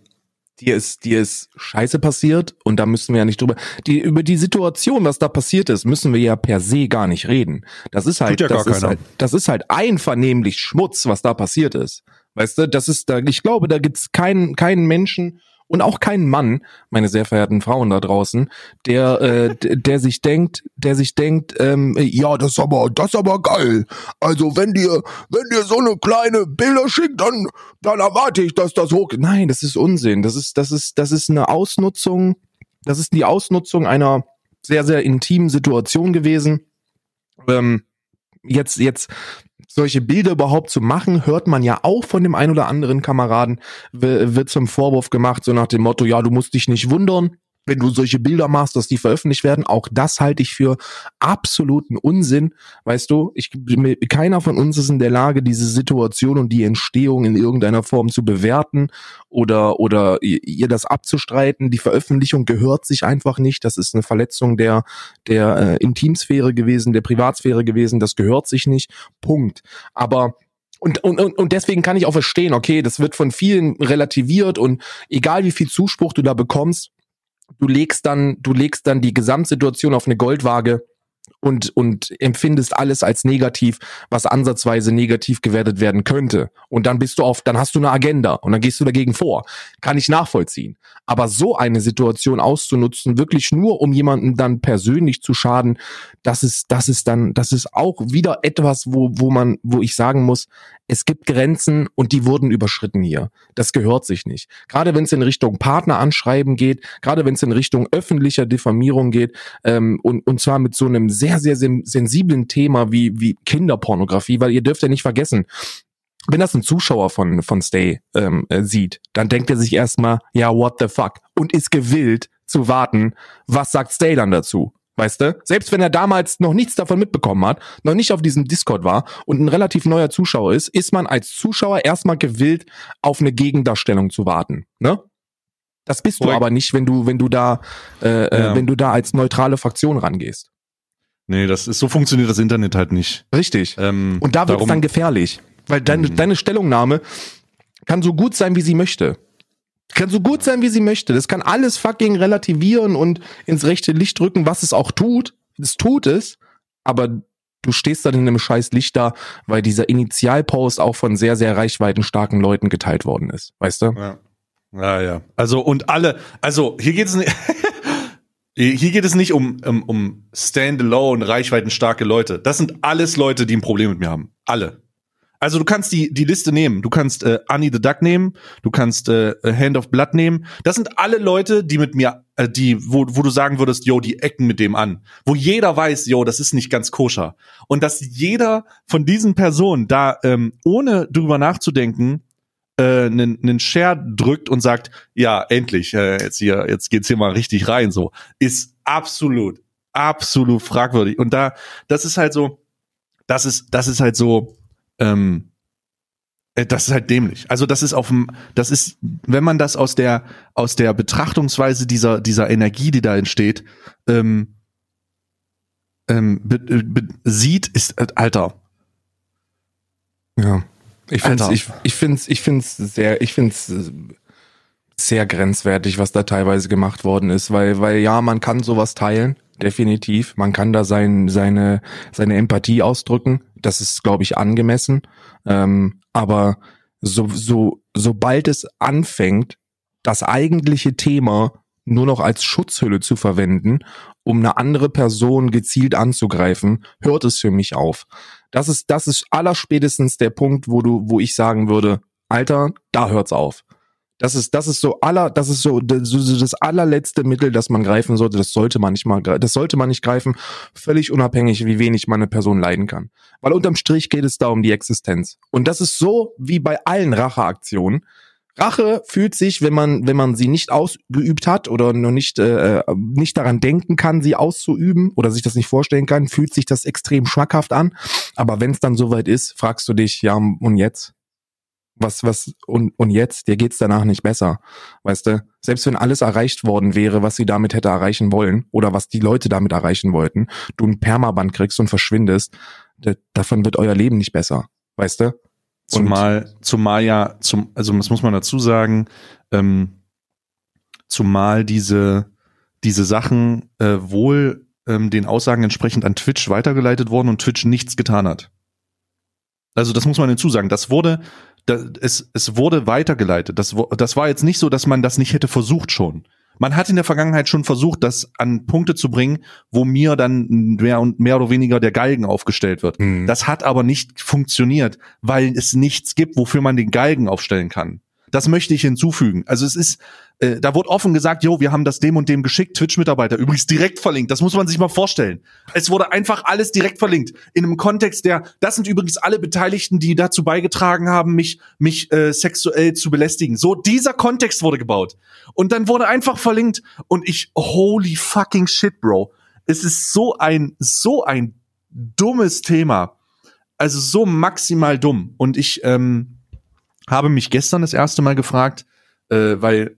dir ist, dir ist Scheiße passiert und da müssen wir ja nicht drüber. Die, über die Situation, was da passiert ist, müssen wir ja per se gar nicht reden. Das ist halt, ja das ist halt, das ist halt einvernehmlich Schmutz, was da passiert ist. Weißt du, das ist da, ich glaube, da gibt's keinen, keinen Menschen, und auch kein Mann, meine sehr verehrten Frauen da draußen, der äh, der sich denkt, der sich denkt, ähm, ja, das ist aber das ist aber geil. Also wenn dir wenn dir so eine kleine Bilder schickt, dann dann erwarte ich, dass das hoch. Nein, das ist Unsinn. Das ist das ist das ist eine Ausnutzung. Das ist die Ausnutzung einer sehr sehr intimen Situation gewesen. Ähm, jetzt jetzt solche Bilder überhaupt zu machen, hört man ja auch von dem ein oder anderen Kameraden, wird zum Vorwurf gemacht, so nach dem Motto, ja, du musst dich nicht wundern, wenn du solche Bilder machst, dass die veröffentlicht werden, auch das halte ich für absoluten Unsinn. Weißt du, ich, keiner von uns ist in der Lage, diese Situation und die Entstehung in irgendeiner Form zu bewerten oder, oder ihr das abzustreiten. Die Veröffentlichung gehört sich einfach nicht. Das ist eine Verletzung der, der äh, Intimsphäre gewesen, der Privatsphäre gewesen. Das gehört sich nicht. Punkt. Aber und, und, und deswegen kann ich auch verstehen, okay, das wird von vielen relativiert und egal wie viel Zuspruch du da bekommst, du legst dann, du legst dann die Gesamtsituation auf eine Goldwaage und, und empfindest alles als negativ, was ansatzweise negativ gewertet werden könnte. Und dann bist du auf, dann hast du eine Agenda und dann gehst du dagegen vor. Kann ich nachvollziehen. Aber so eine Situation auszunutzen, wirklich nur um jemanden dann persönlich zu schaden, das ist, das ist dann, das ist auch wieder etwas, wo, wo man, wo ich sagen muss, es gibt Grenzen und die wurden überschritten hier. Das gehört sich nicht. Gerade wenn es in Richtung Partneranschreiben geht, gerade wenn es in Richtung öffentlicher Diffamierung geht, ähm, und, und zwar mit so einem sehr, sehr sensiblen Thema wie, wie Kinderpornografie, weil ihr dürft ja nicht vergessen, wenn das ein Zuschauer von, von Stay ähm, äh, sieht, dann denkt er sich erstmal, ja, what the fuck? Und ist gewillt zu warten, was sagt Stay dann dazu? Weißt du? Selbst wenn er damals noch nichts davon mitbekommen hat, noch nicht auf diesem Discord war und ein relativ neuer Zuschauer ist, ist man als Zuschauer erstmal gewillt, auf eine Gegendarstellung zu warten. Ne? Das bist Correct. du aber nicht, wenn du, wenn du da, äh, äh, ja. wenn du da als neutrale Fraktion rangehst. Nee, das ist so funktioniert das Internet halt nicht. Richtig. Ähm, und da wird es dann gefährlich. Weil deine, mhm. deine Stellungnahme kann so gut sein, wie sie möchte. Kann so gut sein, wie sie möchte. Das kann alles fucking relativieren und ins rechte Licht drücken, was es auch tut. Es tut es, aber du stehst dann in einem scheiß Licht da, weil dieser Initialpost auch von sehr, sehr reichweitenstarken Leuten geteilt worden ist. Weißt du? Ja. Ja, ja. Also, und alle, also hier geht es nicht. Hier geht es nicht um, um, um Standalone, reichweitenstarke Leute. Das sind alles Leute, die ein Problem mit mir haben. Alle. Also du kannst die, die Liste nehmen. Du kannst äh, Annie the Duck nehmen, du kannst äh, Hand of Blood nehmen. Das sind alle Leute, die mit mir, äh, die, wo, wo du sagen würdest, yo, die ecken mit dem an. Wo jeder weiß, yo, das ist nicht ganz koscher. Und dass jeder von diesen Personen da, ähm, ohne drüber nachzudenken, äh, einen, einen Share drückt und sagt, ja, endlich, äh, jetzt hier, jetzt geht's hier mal richtig rein, so, ist absolut, absolut fragwürdig. Und da, das ist halt so, das ist, das ist halt so, ähm, äh, das ist halt dämlich. Also das ist auf dem, das ist, wenn man das aus der aus der Betrachtungsweise dieser dieser Energie, die da entsteht, ähm, ähm, be, be, sieht, ist äh, Alter. Ja. Ich finde ich, ich find's, ich find's sehr, ich find's sehr grenzwertig, was da teilweise gemacht worden ist, weil, weil ja, man kann sowas teilen, definitiv. Man kann da sein, seine, seine Empathie ausdrücken. Das ist, glaube ich, angemessen. Ähm, aber so, so, sobald es anfängt, das eigentliche Thema nur noch als Schutzhülle zu verwenden, um eine andere Person gezielt anzugreifen, hört es für mich auf. Das ist, das ist allerspätestens der Punkt, wo du, wo ich sagen würde, Alter, da hört's auf. Das ist, das ist so aller, das ist so, das allerletzte Mittel, das man greifen sollte. Das sollte man nicht mal, das sollte man nicht greifen, völlig unabhängig, wie wenig man eine Person leiden kann. Weil unterm Strich geht es da um die Existenz. Und das ist so wie bei allen Racheaktionen. Rache fühlt sich, wenn man, wenn man sie nicht ausgeübt hat oder noch nicht, äh, nicht daran denken kann, sie auszuüben oder sich das nicht vorstellen kann, fühlt sich das extrem schmackhaft an. Aber wenn es dann soweit ist, fragst du dich, ja, und jetzt? Was, was, und, und jetzt? Dir geht's danach nicht besser. Weißt du? Selbst wenn alles erreicht worden wäre, was sie damit hätte erreichen wollen oder was die Leute damit erreichen wollten, du ein Permaband kriegst und verschwindest, davon wird euer Leben nicht besser. Weißt du? Zumal, zumal ja, zum, also das muss man dazu sagen, ähm, zumal diese, diese Sachen äh, wohl ähm, den Aussagen entsprechend an Twitch weitergeleitet wurden und Twitch nichts getan hat. Also das muss man hinzusagen. Das wurde, das, es, es wurde weitergeleitet. Das, das war jetzt nicht so, dass man das nicht hätte versucht schon. Man hat in der Vergangenheit schon versucht, das an Punkte zu bringen, wo mir dann mehr und mehr oder weniger der Galgen aufgestellt wird. Mhm. Das hat aber nicht funktioniert, weil es nichts gibt, wofür man den Galgen aufstellen kann. Das möchte ich hinzufügen. Also es ist, äh, da wurde offen gesagt, jo, wir haben das dem und dem geschickt, Twitch-Mitarbeiter, übrigens direkt verlinkt. Das muss man sich mal vorstellen. Es wurde einfach alles direkt verlinkt. In einem Kontext, der, das sind übrigens alle Beteiligten, die dazu beigetragen haben, mich, mich äh, sexuell zu belästigen. So, dieser Kontext wurde gebaut. Und dann wurde einfach verlinkt. Und ich, holy fucking shit, Bro. Es ist so ein, so ein dummes Thema. Also so maximal dumm. Und ich, ähm, habe mich gestern das erste Mal gefragt, äh, weil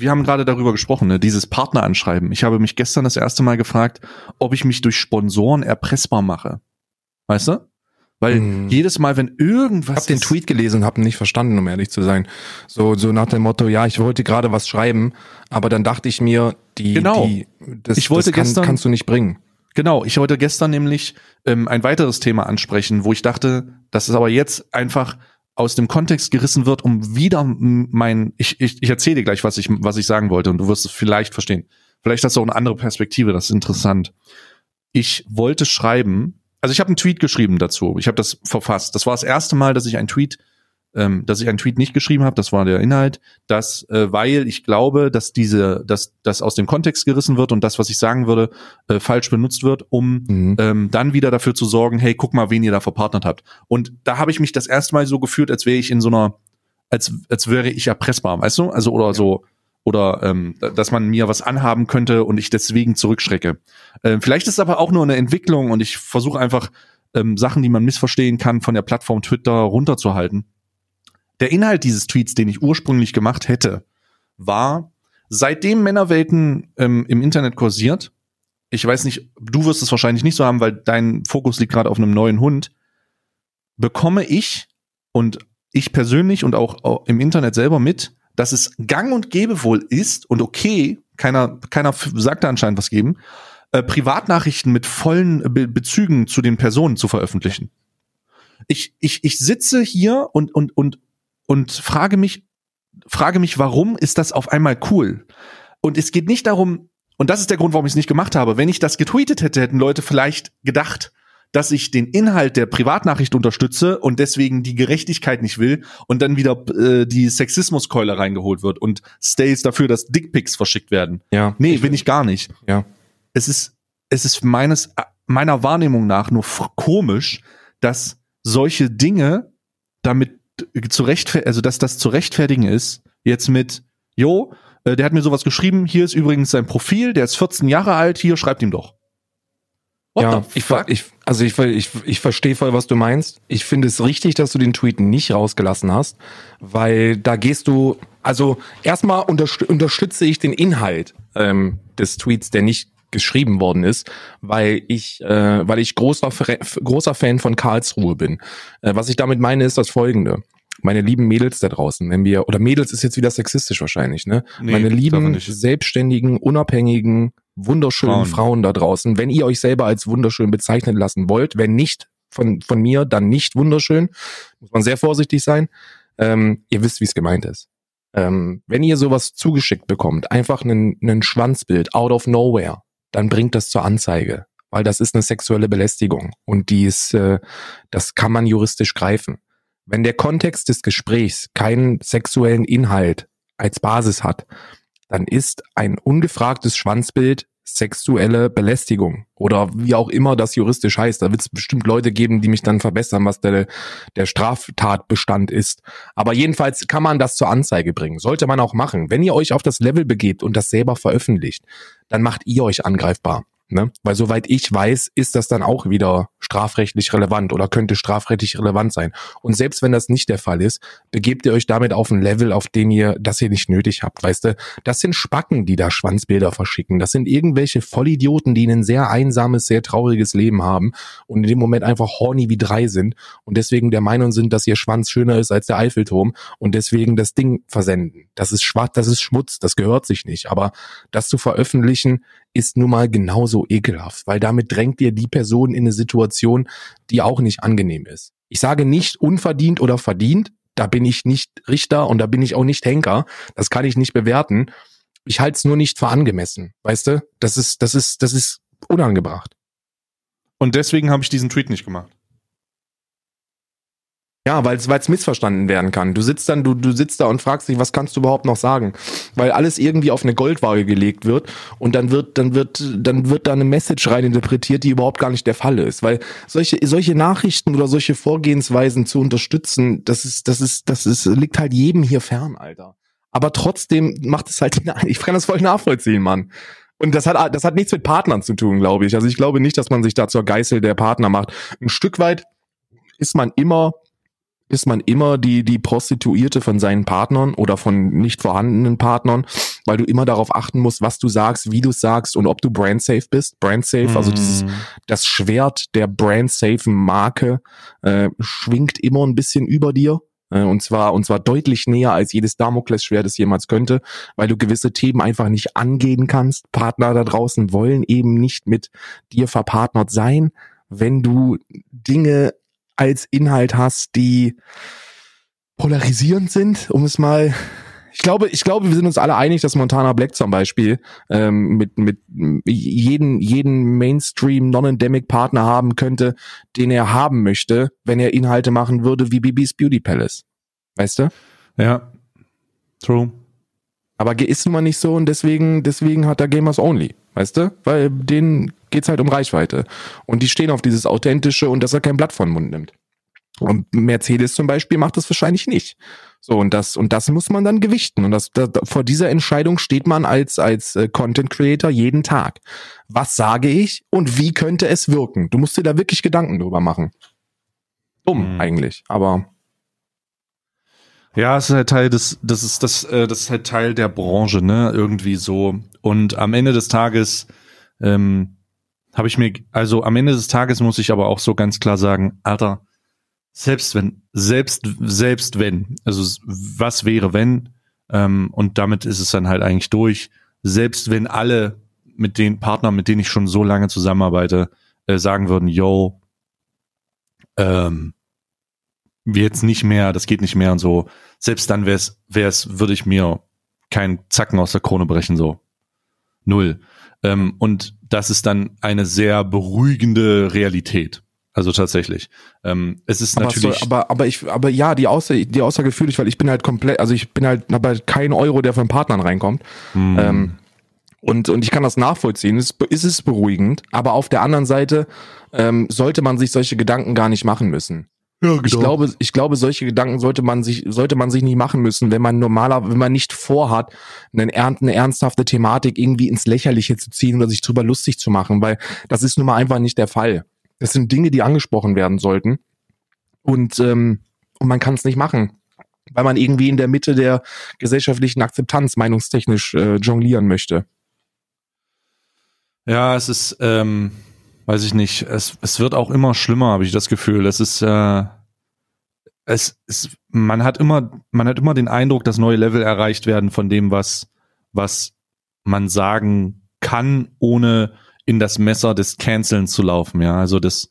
wir haben gerade darüber gesprochen, ne, dieses Partneranschreiben. Ich habe mich gestern das erste Mal gefragt, ob ich mich durch Sponsoren erpressbar mache. Weißt du? Weil hm. jedes Mal, wenn irgendwas. Ich habe den Tweet gelesen und habe nicht verstanden, um ehrlich zu sein. So, so nach dem Motto, ja, ich wollte gerade was schreiben, aber dann dachte ich mir, die, genau. die das, ich wollte das kann, gestern, kannst du nicht bringen. Genau, ich wollte gestern nämlich ähm, ein weiteres Thema ansprechen, wo ich dachte, das ist aber jetzt einfach aus dem Kontext gerissen wird, um wieder mein, ich, ich, ich erzähle dir gleich, was ich, was ich sagen wollte und du wirst es vielleicht verstehen. Vielleicht hast du auch eine andere Perspektive, das ist interessant. Ich wollte schreiben, also ich habe einen Tweet geschrieben dazu, ich habe das verfasst. Das war das erste Mal, dass ich einen Tweet ähm, dass ich einen Tweet nicht geschrieben habe, das war der Inhalt, dass äh, weil ich glaube, dass diese, dass das aus dem Kontext gerissen wird und das, was ich sagen würde, äh, falsch benutzt wird, um mhm. ähm, dann wieder dafür zu sorgen, hey, guck mal, wen ihr da verpartnert habt. Und da habe ich mich das erste Mal so gefühlt, als wäre ich in so einer, als als wäre ich erpressbar, weißt du? Also oder ja. so oder ähm, dass man mir was anhaben könnte und ich deswegen zurückschrecke. Ähm, vielleicht ist es aber auch nur eine Entwicklung und ich versuche einfach ähm, Sachen, die man missverstehen kann, von der Plattform Twitter runterzuhalten. Der Inhalt dieses Tweets, den ich ursprünglich gemacht hätte, war, seitdem Männerwelten ähm, im Internet kursiert, ich weiß nicht, du wirst es wahrscheinlich nicht so haben, weil dein Fokus liegt gerade auf einem neuen Hund, bekomme ich und ich persönlich und auch im Internet selber mit, dass es gang und gäbe wohl ist und okay, keiner, keiner sagt da anscheinend was geben, äh, Privatnachrichten mit vollen Be Bezügen zu den Personen zu veröffentlichen. Ich, ich, ich sitze hier und, und, und und frage mich, frage mich, warum ist das auf einmal cool? Und es geht nicht darum, und das ist der Grund, warum ich es nicht gemacht habe. Wenn ich das getweetet hätte, hätten Leute vielleicht gedacht, dass ich den Inhalt der Privatnachricht unterstütze und deswegen die Gerechtigkeit nicht will und dann wieder äh, die Sexismuskeule reingeholt wird und Stays dafür, dass Dickpics verschickt werden. Ja. Nee, bin ich gar nicht. Ja. Es ist, es ist meines, meiner Wahrnehmung nach nur komisch, dass solche Dinge damit zu also dass das zu rechtfertigen ist, jetzt mit, jo, äh, der hat mir sowas geschrieben, hier ist übrigens sein Profil, der ist 14 Jahre alt, hier schreibt ihm doch. What ja, ich, ich, also ich, ich, ich verstehe voll, was du meinst. Ich finde es richtig, dass du den Tweet nicht rausgelassen hast, weil da gehst du, also erstmal unterstütze ich den Inhalt ähm, des Tweets, der nicht geschrieben worden ist, weil ich, äh, weil ich großer, großer Fan von Karlsruhe bin. Äh, was ich damit meine, ist das folgende. Meine lieben Mädels da draußen, wenn wir, oder Mädels ist jetzt wieder sexistisch wahrscheinlich, ne? Nee, Meine lieben, selbstständigen, unabhängigen, wunderschönen Frauen. Frauen da draußen, wenn ihr euch selber als wunderschön bezeichnen lassen wollt, wenn nicht von, von mir, dann nicht wunderschön, muss man sehr vorsichtig sein. Ähm, ihr wisst, wie es gemeint ist. Ähm, wenn ihr sowas zugeschickt bekommt, einfach einen, einen Schwanzbild out of nowhere, dann bringt das zur Anzeige, weil das ist eine sexuelle Belästigung und die ist, äh, das kann man juristisch greifen. Wenn der Kontext des Gesprächs keinen sexuellen Inhalt als Basis hat, dann ist ein ungefragtes Schwanzbild sexuelle Belästigung oder wie auch immer das juristisch heißt. Da wird es bestimmt Leute geben, die mich dann verbessern, was der, der Straftatbestand ist. Aber jedenfalls kann man das zur Anzeige bringen. Sollte man auch machen. Wenn ihr euch auf das Level begebt und das selber veröffentlicht, dann macht ihr euch angreifbar. Ne? Weil soweit ich weiß, ist das dann auch wieder strafrechtlich relevant oder könnte strafrechtlich relevant sein. Und selbst wenn das nicht der Fall ist, begebt ihr euch damit auf ein Level, auf dem ihr das hier nicht nötig habt. Weißt du, das sind Spacken, die da Schwanzbilder verschicken. Das sind irgendwelche Vollidioten, die ein sehr einsames, sehr trauriges Leben haben und in dem Moment einfach horny wie drei sind und deswegen der Meinung sind, dass ihr Schwanz schöner ist als der Eiffelturm und deswegen das Ding versenden. Das ist schwarz, das ist Schmutz, das gehört sich nicht. Aber das zu veröffentlichen, ist nun mal genauso ekelhaft, weil damit drängt ihr die Person in eine Situation, die auch nicht angenehm ist. Ich sage nicht unverdient oder verdient, da bin ich nicht Richter und da bin ich auch nicht Henker, das kann ich nicht bewerten. Ich halte es nur nicht für angemessen, weißt du? Das ist, das ist, das ist unangebracht. Und deswegen habe ich diesen Tweet nicht gemacht. Ja, weil es missverstanden werden kann. Du sitzt dann, du, du sitzt da und fragst dich, was kannst du überhaupt noch sagen? Weil alles irgendwie auf eine Goldwaage gelegt wird und dann wird, dann wird, dann wird da eine Message reininterpretiert, die überhaupt gar nicht der Fall ist. Weil solche, solche Nachrichten oder solche Vorgehensweisen zu unterstützen, das ist, das ist, das ist, liegt halt jedem hier fern, Alter. Aber trotzdem macht es halt, ich kann das voll nachvollziehen, Mann. Und das hat, das hat nichts mit Partnern zu tun, glaube ich. Also ich glaube nicht, dass man sich da zur Geißel der Partner macht. Ein Stück weit ist man immer ist man immer die, die Prostituierte von seinen Partnern oder von nicht vorhandenen Partnern, weil du immer darauf achten musst, was du sagst, wie du sagst und ob du brandsafe bist. Brandsafe, mm. also dieses, mhm. das Schwert der brandsafe Marke äh, schwingt immer ein bisschen über dir. Äh, und zwar, und zwar deutlich näher als jedes Damoklesschwert es jemals könnte, weil du gewisse Themen einfach nicht angehen kannst. Partner da draußen wollen eben nicht mit dir verpartnert sein, wenn du Dinge als Inhalt hast, die polarisierend sind, um es mal ich glaube, ich glaube, wir sind uns alle einig, dass Montana Black zum Beispiel ähm, mit mit jeden jeden Mainstream non-endemic Partner haben könnte, den er haben möchte, wenn er Inhalte machen würde wie Bibis Beauty Palace. Weißt du? Ja. True. Aber ist nun mal nicht so und deswegen deswegen hat er Gamers Only, weißt du? Weil denen geht's halt um Reichweite und die stehen auf dieses authentische und dass er kein Blatt von Mund nimmt. Und Mercedes zum Beispiel macht das wahrscheinlich nicht. So, und das, und das muss man dann gewichten. Und das, das, vor dieser Entscheidung steht man als, als äh, Content Creator jeden Tag. Was sage ich und wie könnte es wirken? Du musst dir da wirklich Gedanken drüber machen. Dumm, mhm. eigentlich, aber. Ja, es ist halt Teil des, das ist das, äh, das ist halt Teil der Branche, ne, irgendwie so. Und am Ende des Tages, ähm, habe ich mir, also am Ende des Tages muss ich aber auch so ganz klar sagen, Alter, selbst wenn, selbst, selbst wenn, also was wäre, wenn, ähm, und damit ist es dann halt eigentlich durch, selbst wenn alle mit den Partnern, mit denen ich schon so lange zusammenarbeite, äh, sagen würden, yo, ähm, jetzt nicht mehr, das geht nicht mehr und so, selbst dann wäre es, würde ich mir keinen Zacken aus der Krone brechen, so. Null. Ähm, und das ist dann eine sehr beruhigende Realität. Also tatsächlich. Ähm, es ist aber natürlich. So, aber, aber ich, aber ja, die Aussage, die Aussage fühle ich, weil ich bin halt komplett, also ich bin halt, habe halt keinen Euro, der von Partnern reinkommt. Mm. Ähm, und, und ich kann das nachvollziehen. Es ist es beruhigend, aber auf der anderen Seite ähm, sollte man sich solche Gedanken gar nicht machen müssen. Ja, genau. Ich glaube, ich glaube, solche Gedanken sollte man sich, sollte man sich nicht machen müssen, wenn man normaler, wenn man nicht vorhat, eine, eine ernsthafte Thematik irgendwie ins Lächerliche zu ziehen oder sich drüber lustig zu machen, weil das ist nun mal einfach nicht der Fall. Das sind Dinge, die angesprochen werden sollten. Und, ähm, und man kann es nicht machen, weil man irgendwie in der Mitte der gesellschaftlichen Akzeptanz meinungstechnisch äh, jonglieren möchte. Ja, es ist, ähm, weiß ich nicht, es, es wird auch immer schlimmer, habe ich das Gefühl. Es ist, äh, es, es, man hat immer, man hat immer den Eindruck, dass neue Level erreicht werden von dem, was, was man sagen kann, ohne in das Messer des Canceln zu laufen. Ja, also das,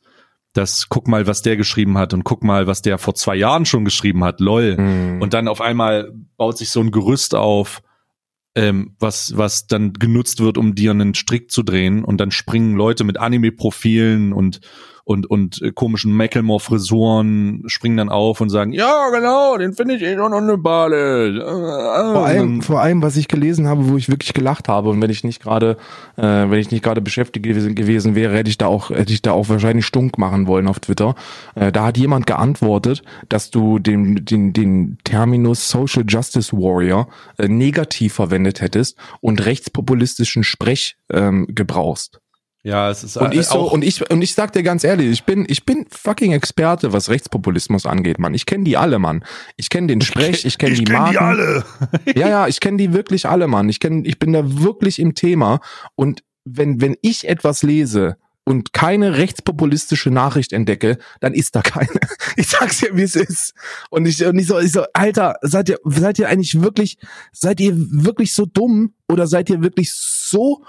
das guck mal, was der geschrieben hat und guck mal, was der vor zwei Jahren schon geschrieben hat, lol. Mhm. Und dann auf einmal baut sich so ein Gerüst auf, ähm, was, was dann genutzt wird, um dir einen Strick zu drehen. Und dann springen Leute mit Anime-Profilen und und, und äh, komischen Macklemore-Frisuren springen dann auf und sagen, ja, genau, den finde ich eh schon eine Bale. Vor allem, vor allem, was ich gelesen habe, wo ich wirklich gelacht habe und wenn ich nicht gerade, äh, wenn ich nicht gerade beschäftigt gewesen, gewesen wäre, hätte ich da auch, hätte ich da auch wahrscheinlich stunk machen wollen auf Twitter. Äh, da hat jemand geantwortet, dass du den, den, den Terminus Social Justice Warrior äh, negativ verwendet hättest und rechtspopulistischen Sprech ähm, gebrauchst. Ja, es ist und ich so und ich und ich sag dir ganz ehrlich, ich bin ich bin fucking Experte, was Rechtspopulismus angeht, Mann. Ich kenne die alle, Mann. Ich kenne den Sprech, ich kenne die kenn Marken. Die alle. ja, ja, ich kenne die wirklich alle, Mann. Ich kenne ich bin da wirklich im Thema und wenn wenn ich etwas lese und keine rechtspopulistische Nachricht entdecke, dann ist da keine. Ich sag's dir, wie es ist. Und ich, und ich so, ich so, Alter, seid ihr, seid ihr eigentlich wirklich, seid ihr wirklich so dumm oder seid ihr wirklich so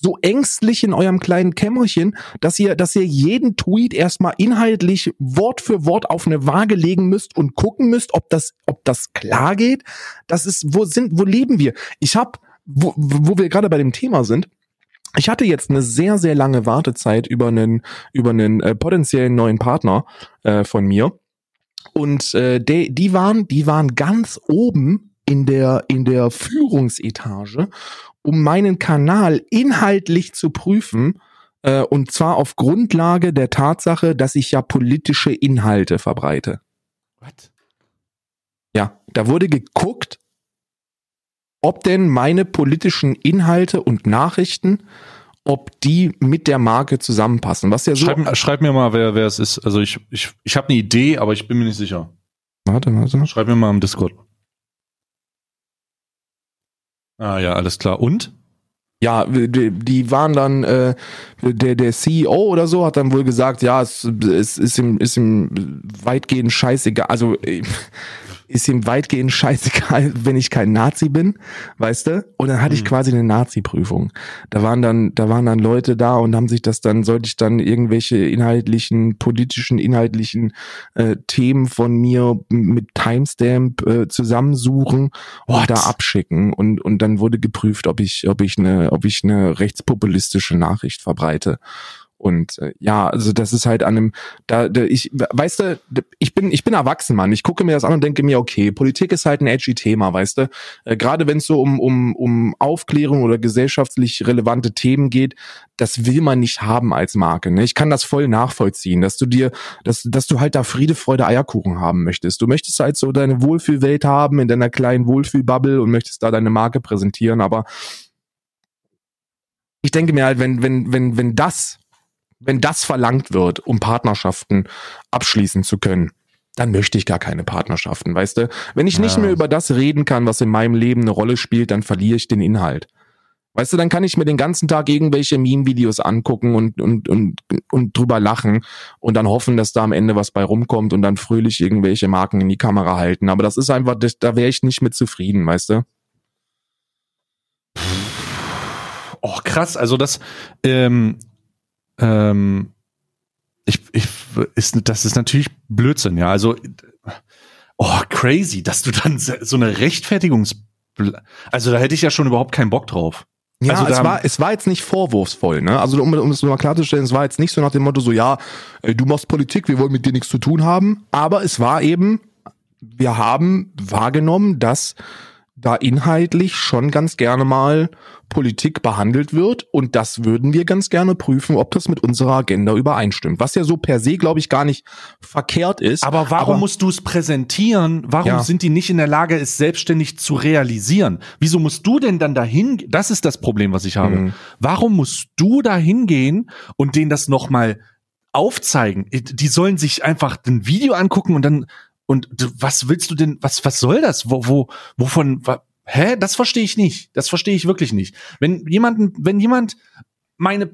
so ängstlich in eurem kleinen Kämmerchen, dass ihr, dass ihr jeden Tweet erstmal inhaltlich Wort für Wort auf eine Waage legen müsst und gucken müsst, ob das, ob das klar geht. Das ist, wo sind, wo leben wir? Ich habe, wo, wo wir gerade bei dem Thema sind, ich hatte jetzt eine sehr, sehr lange Wartezeit über einen, über einen äh, potenziellen neuen Partner äh, von mir. Und äh, de, die waren, die waren ganz oben in der, in der Führungsetage um meinen Kanal inhaltlich zu prüfen, äh, und zwar auf Grundlage der Tatsache, dass ich ja politische Inhalte verbreite. What? Ja, da wurde geguckt, ob denn meine politischen Inhalte und Nachrichten, ob die mit der Marke zusammenpassen. Was ja so schreib, schreib mir mal, wer, wer es ist. Also ich, ich, ich habe eine Idee, aber ich bin mir nicht sicher. Warte, warte. Schreib mir mal im Discord. Ah ja, alles klar. Und? Ja, die, waren dann, äh, der, der CEO oder so hat dann wohl gesagt, ja, es, es ist ihm, ist ihm weitgehend scheißegal. Also ist ihm weitgehend scheißegal, wenn ich kein Nazi bin, weißt du? Und dann hatte ich mhm. quasi eine Nazi-Prüfung. Da waren dann, da waren dann Leute da und haben sich das dann, sollte ich dann irgendwelche inhaltlichen, politischen, inhaltlichen äh, Themen von mir mit Timestamp äh, zusammensuchen What? und da abschicken. Und, und dann wurde geprüft, ob ich, ob ich eine, ob ich eine rechtspopulistische Nachricht verbreite. Und äh, ja, also das ist halt an einem, da, da ich, weißt du, ich bin, ich bin erwachsen, Mann. Ich gucke mir das an und denke mir, okay, Politik ist halt ein edgy Thema, weißt du. Äh, Gerade wenn es so um, um, um Aufklärung oder gesellschaftlich relevante Themen geht, das will man nicht haben als Marke. Ne? Ich kann das voll nachvollziehen, dass du dir, dass, dass du halt da Friede, Freude, Eierkuchen haben möchtest. Du möchtest halt so deine Wohlfühlwelt haben in deiner kleinen Wohlfühlbubble und möchtest da deine Marke präsentieren, aber ich denke mir halt, wenn, wenn, wenn, wenn das wenn das verlangt wird, um Partnerschaften abschließen zu können, dann möchte ich gar keine Partnerschaften, weißt du? Wenn ich nicht mehr über das reden kann, was in meinem Leben eine Rolle spielt, dann verliere ich den Inhalt. Weißt du, dann kann ich mir den ganzen Tag irgendwelche Meme-Videos angucken und, und, und, und drüber lachen und dann hoffen, dass da am Ende was bei rumkommt und dann fröhlich irgendwelche Marken in die Kamera halten. Aber das ist einfach, da wäre ich nicht mit zufrieden, weißt du? Oh, krass. Also das, ähm, ähm, ich, ich, ist, das ist natürlich Blödsinn, ja. Also, oh, crazy, dass du dann so eine Rechtfertigungs, also da hätte ich ja schon überhaupt keinen Bock drauf. Ja, also es war, es war jetzt nicht vorwurfsvoll, ne? Also um, um es mal klarzustellen, es war jetzt nicht so nach dem Motto so, ja, du machst Politik, wir wollen mit dir nichts zu tun haben, aber es war eben, wir haben wahrgenommen, dass da inhaltlich schon ganz gerne mal Politik behandelt wird und das würden wir ganz gerne prüfen, ob das mit unserer Agenda übereinstimmt. Was ja so per se, glaube ich, gar nicht verkehrt ist. Aber warum aber, musst du es präsentieren? Warum ja. sind die nicht in der Lage, es selbstständig zu realisieren? Wieso musst du denn dann dahin? Das ist das Problem, was ich habe. Mhm. Warum musst du dahin gehen und denen das nochmal aufzeigen? Die sollen sich einfach ein Video angucken und dann und was willst du denn, was, was soll das? Wo, wo, wovon, hä? Das verstehe ich nicht. Das verstehe ich wirklich nicht. Wenn jemanden, wenn jemand meine,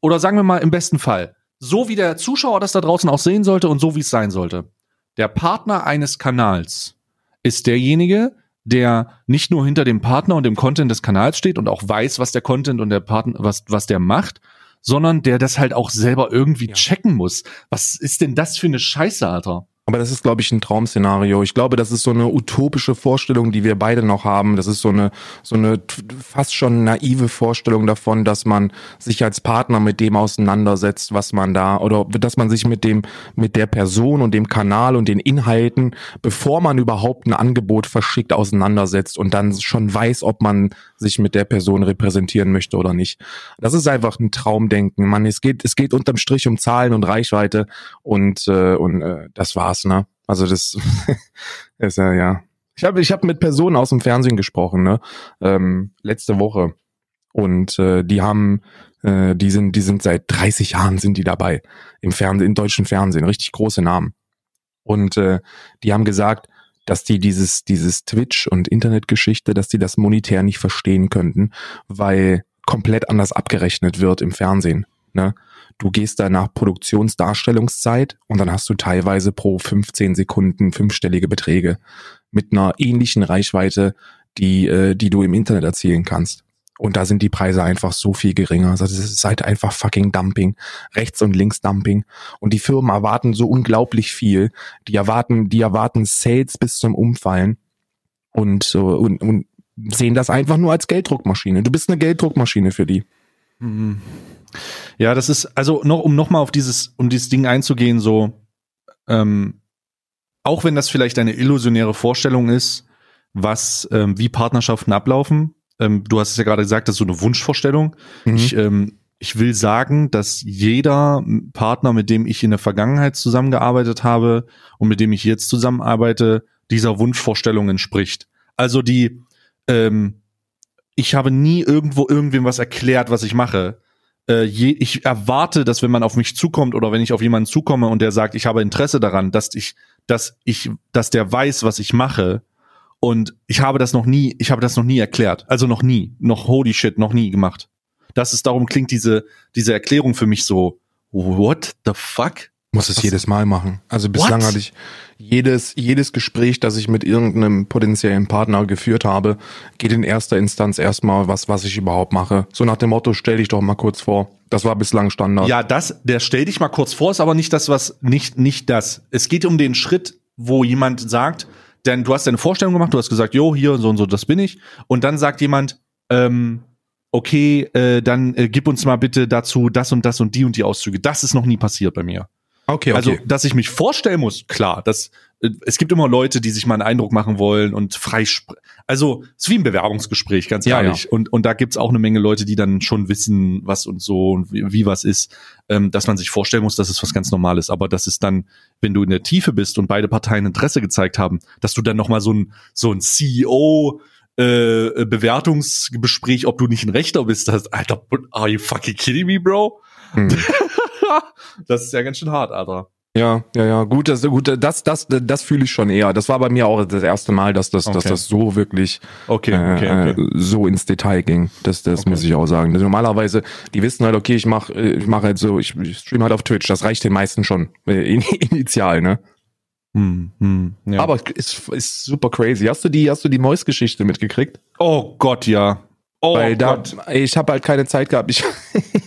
oder sagen wir mal im besten Fall, so wie der Zuschauer das da draußen auch sehen sollte und so wie es sein sollte. Der Partner eines Kanals ist derjenige, der nicht nur hinter dem Partner und dem Content des Kanals steht und auch weiß, was der Content und der Partner, was, was der macht, sondern der das halt auch selber irgendwie ja. checken muss. Was ist denn das für eine Scheiße, Alter? Aber das ist, glaube ich, ein Traum-Szenario. Ich glaube, das ist so eine utopische Vorstellung, die wir beide noch haben. Das ist so eine, so eine fast schon naive Vorstellung davon, dass man sich als Partner mit dem auseinandersetzt, was man da, oder dass man sich mit dem, mit der Person und dem Kanal und den Inhalten, bevor man überhaupt ein Angebot verschickt, auseinandersetzt und dann schon weiß, ob man sich mit der Person repräsentieren möchte oder nicht. Das ist einfach ein Traumdenken. Man, es geht, es geht unterm Strich um Zahlen und Reichweite und, äh, und äh, das war's krass, ne? Also das ist ja, ja. Ich habe ich hab mit Personen aus dem Fernsehen gesprochen, ne? Ähm, letzte Woche. Und äh, die haben, äh, die sind, die sind seit 30 Jahren sind die dabei im Fernsehen, im deutschen Fernsehen, richtig große Namen. Und äh, die haben gesagt, dass die dieses, dieses Twitch- und Internetgeschichte, dass die das monetär nicht verstehen könnten, weil komplett anders abgerechnet wird im Fernsehen. Ne? Du gehst da nach Produktionsdarstellungszeit und dann hast du teilweise pro 15 Sekunden fünfstellige Beträge mit einer ähnlichen Reichweite, die, äh, die du im Internet erzielen kannst. Und da sind die Preise einfach so viel geringer. Also es ist halt einfach fucking Dumping. Rechts- und Links-Dumping. Und die Firmen erwarten so unglaublich viel. Die erwarten, die erwarten Sales bis zum Umfallen. Und, und, und sehen das einfach nur als Gelddruckmaschine. Du bist eine Gelddruckmaschine für die. Ja, das ist, also noch, um nochmal auf dieses, um dieses Ding einzugehen, so, ähm, auch wenn das vielleicht eine illusionäre Vorstellung ist, was, ähm, wie Partnerschaften ablaufen, ähm, du hast es ja gerade gesagt, das ist so eine Wunschvorstellung. Mhm. Ich, ähm, ich will sagen, dass jeder Partner, mit dem ich in der Vergangenheit zusammengearbeitet habe und mit dem ich jetzt zusammenarbeite, dieser Wunschvorstellung entspricht. Also die, ähm, ich habe nie irgendwo irgendwem was erklärt, was ich mache, äh, je, ich erwarte, dass wenn man auf mich zukommt oder wenn ich auf jemanden zukomme und der sagt, ich habe Interesse daran, dass ich, dass ich, dass der weiß, was ich mache. Und ich habe das noch nie, ich habe das noch nie erklärt. Also noch nie, noch holy shit, noch nie gemacht. Das ist darum klingt diese diese Erklärung für mich so what the fuck? Muss es jedes Mal machen. Also bislang What? hatte ich jedes, jedes Gespräch, das ich mit irgendeinem potenziellen Partner geführt habe, geht in erster Instanz erstmal, was, was ich überhaupt mache. So nach dem Motto, stell dich doch mal kurz vor. Das war bislang Standard. Ja, das, der stell dich mal kurz vor, ist aber nicht das, was, nicht, nicht das. Es geht um den Schritt, wo jemand sagt, denn du hast deine Vorstellung gemacht, du hast gesagt, jo, hier, so und so, das bin ich. Und dann sagt jemand, ähm, okay, äh, dann äh, gib uns mal bitte dazu das und das und die und die Auszüge. Das ist noch nie passiert bei mir. Okay, okay. Also, dass ich mich vorstellen muss, klar, das, äh, es gibt immer Leute, die sich mal einen Eindruck machen wollen und frei, also, es ist wie ein Bewerbungsgespräch, ganz ja, ehrlich. Ja. Und, und da gibt's auch eine Menge Leute, die dann schon wissen, was und so und wie, wie was ist, ähm, dass man sich vorstellen muss, dass es was ganz Normales. Aber das ist dann, wenn du in der Tiefe bist und beide Parteien Interesse gezeigt haben, dass du dann nochmal so ein, so ein CEO, äh, Bewertungsgespräch, ob du nicht ein Rechter bist, hast, Alter, are you fucking kidding me, bro? Hm. das ist ja ganz schön hart, Alter. Ja, ja, ja, gut, das, gut, das, das, das fühle ich schon eher. Das war bei mir auch das erste Mal, dass das, okay. dass das so wirklich okay, okay, äh, okay. so ins Detail ging. Das, das okay. muss ich auch sagen. Normalerweise, die wissen halt, okay, ich mache, ich mache halt so, ich, ich stream halt auf Twitch. Das reicht den meisten schon äh, initial, ne? Hm, hm, ja. Aber ist, ist super crazy. Hast du die, hast du die Mois-Geschichte mitgekriegt? Oh Gott, ja. Oh Weil Gott. Da, ich habe halt keine Zeit gehabt. Ich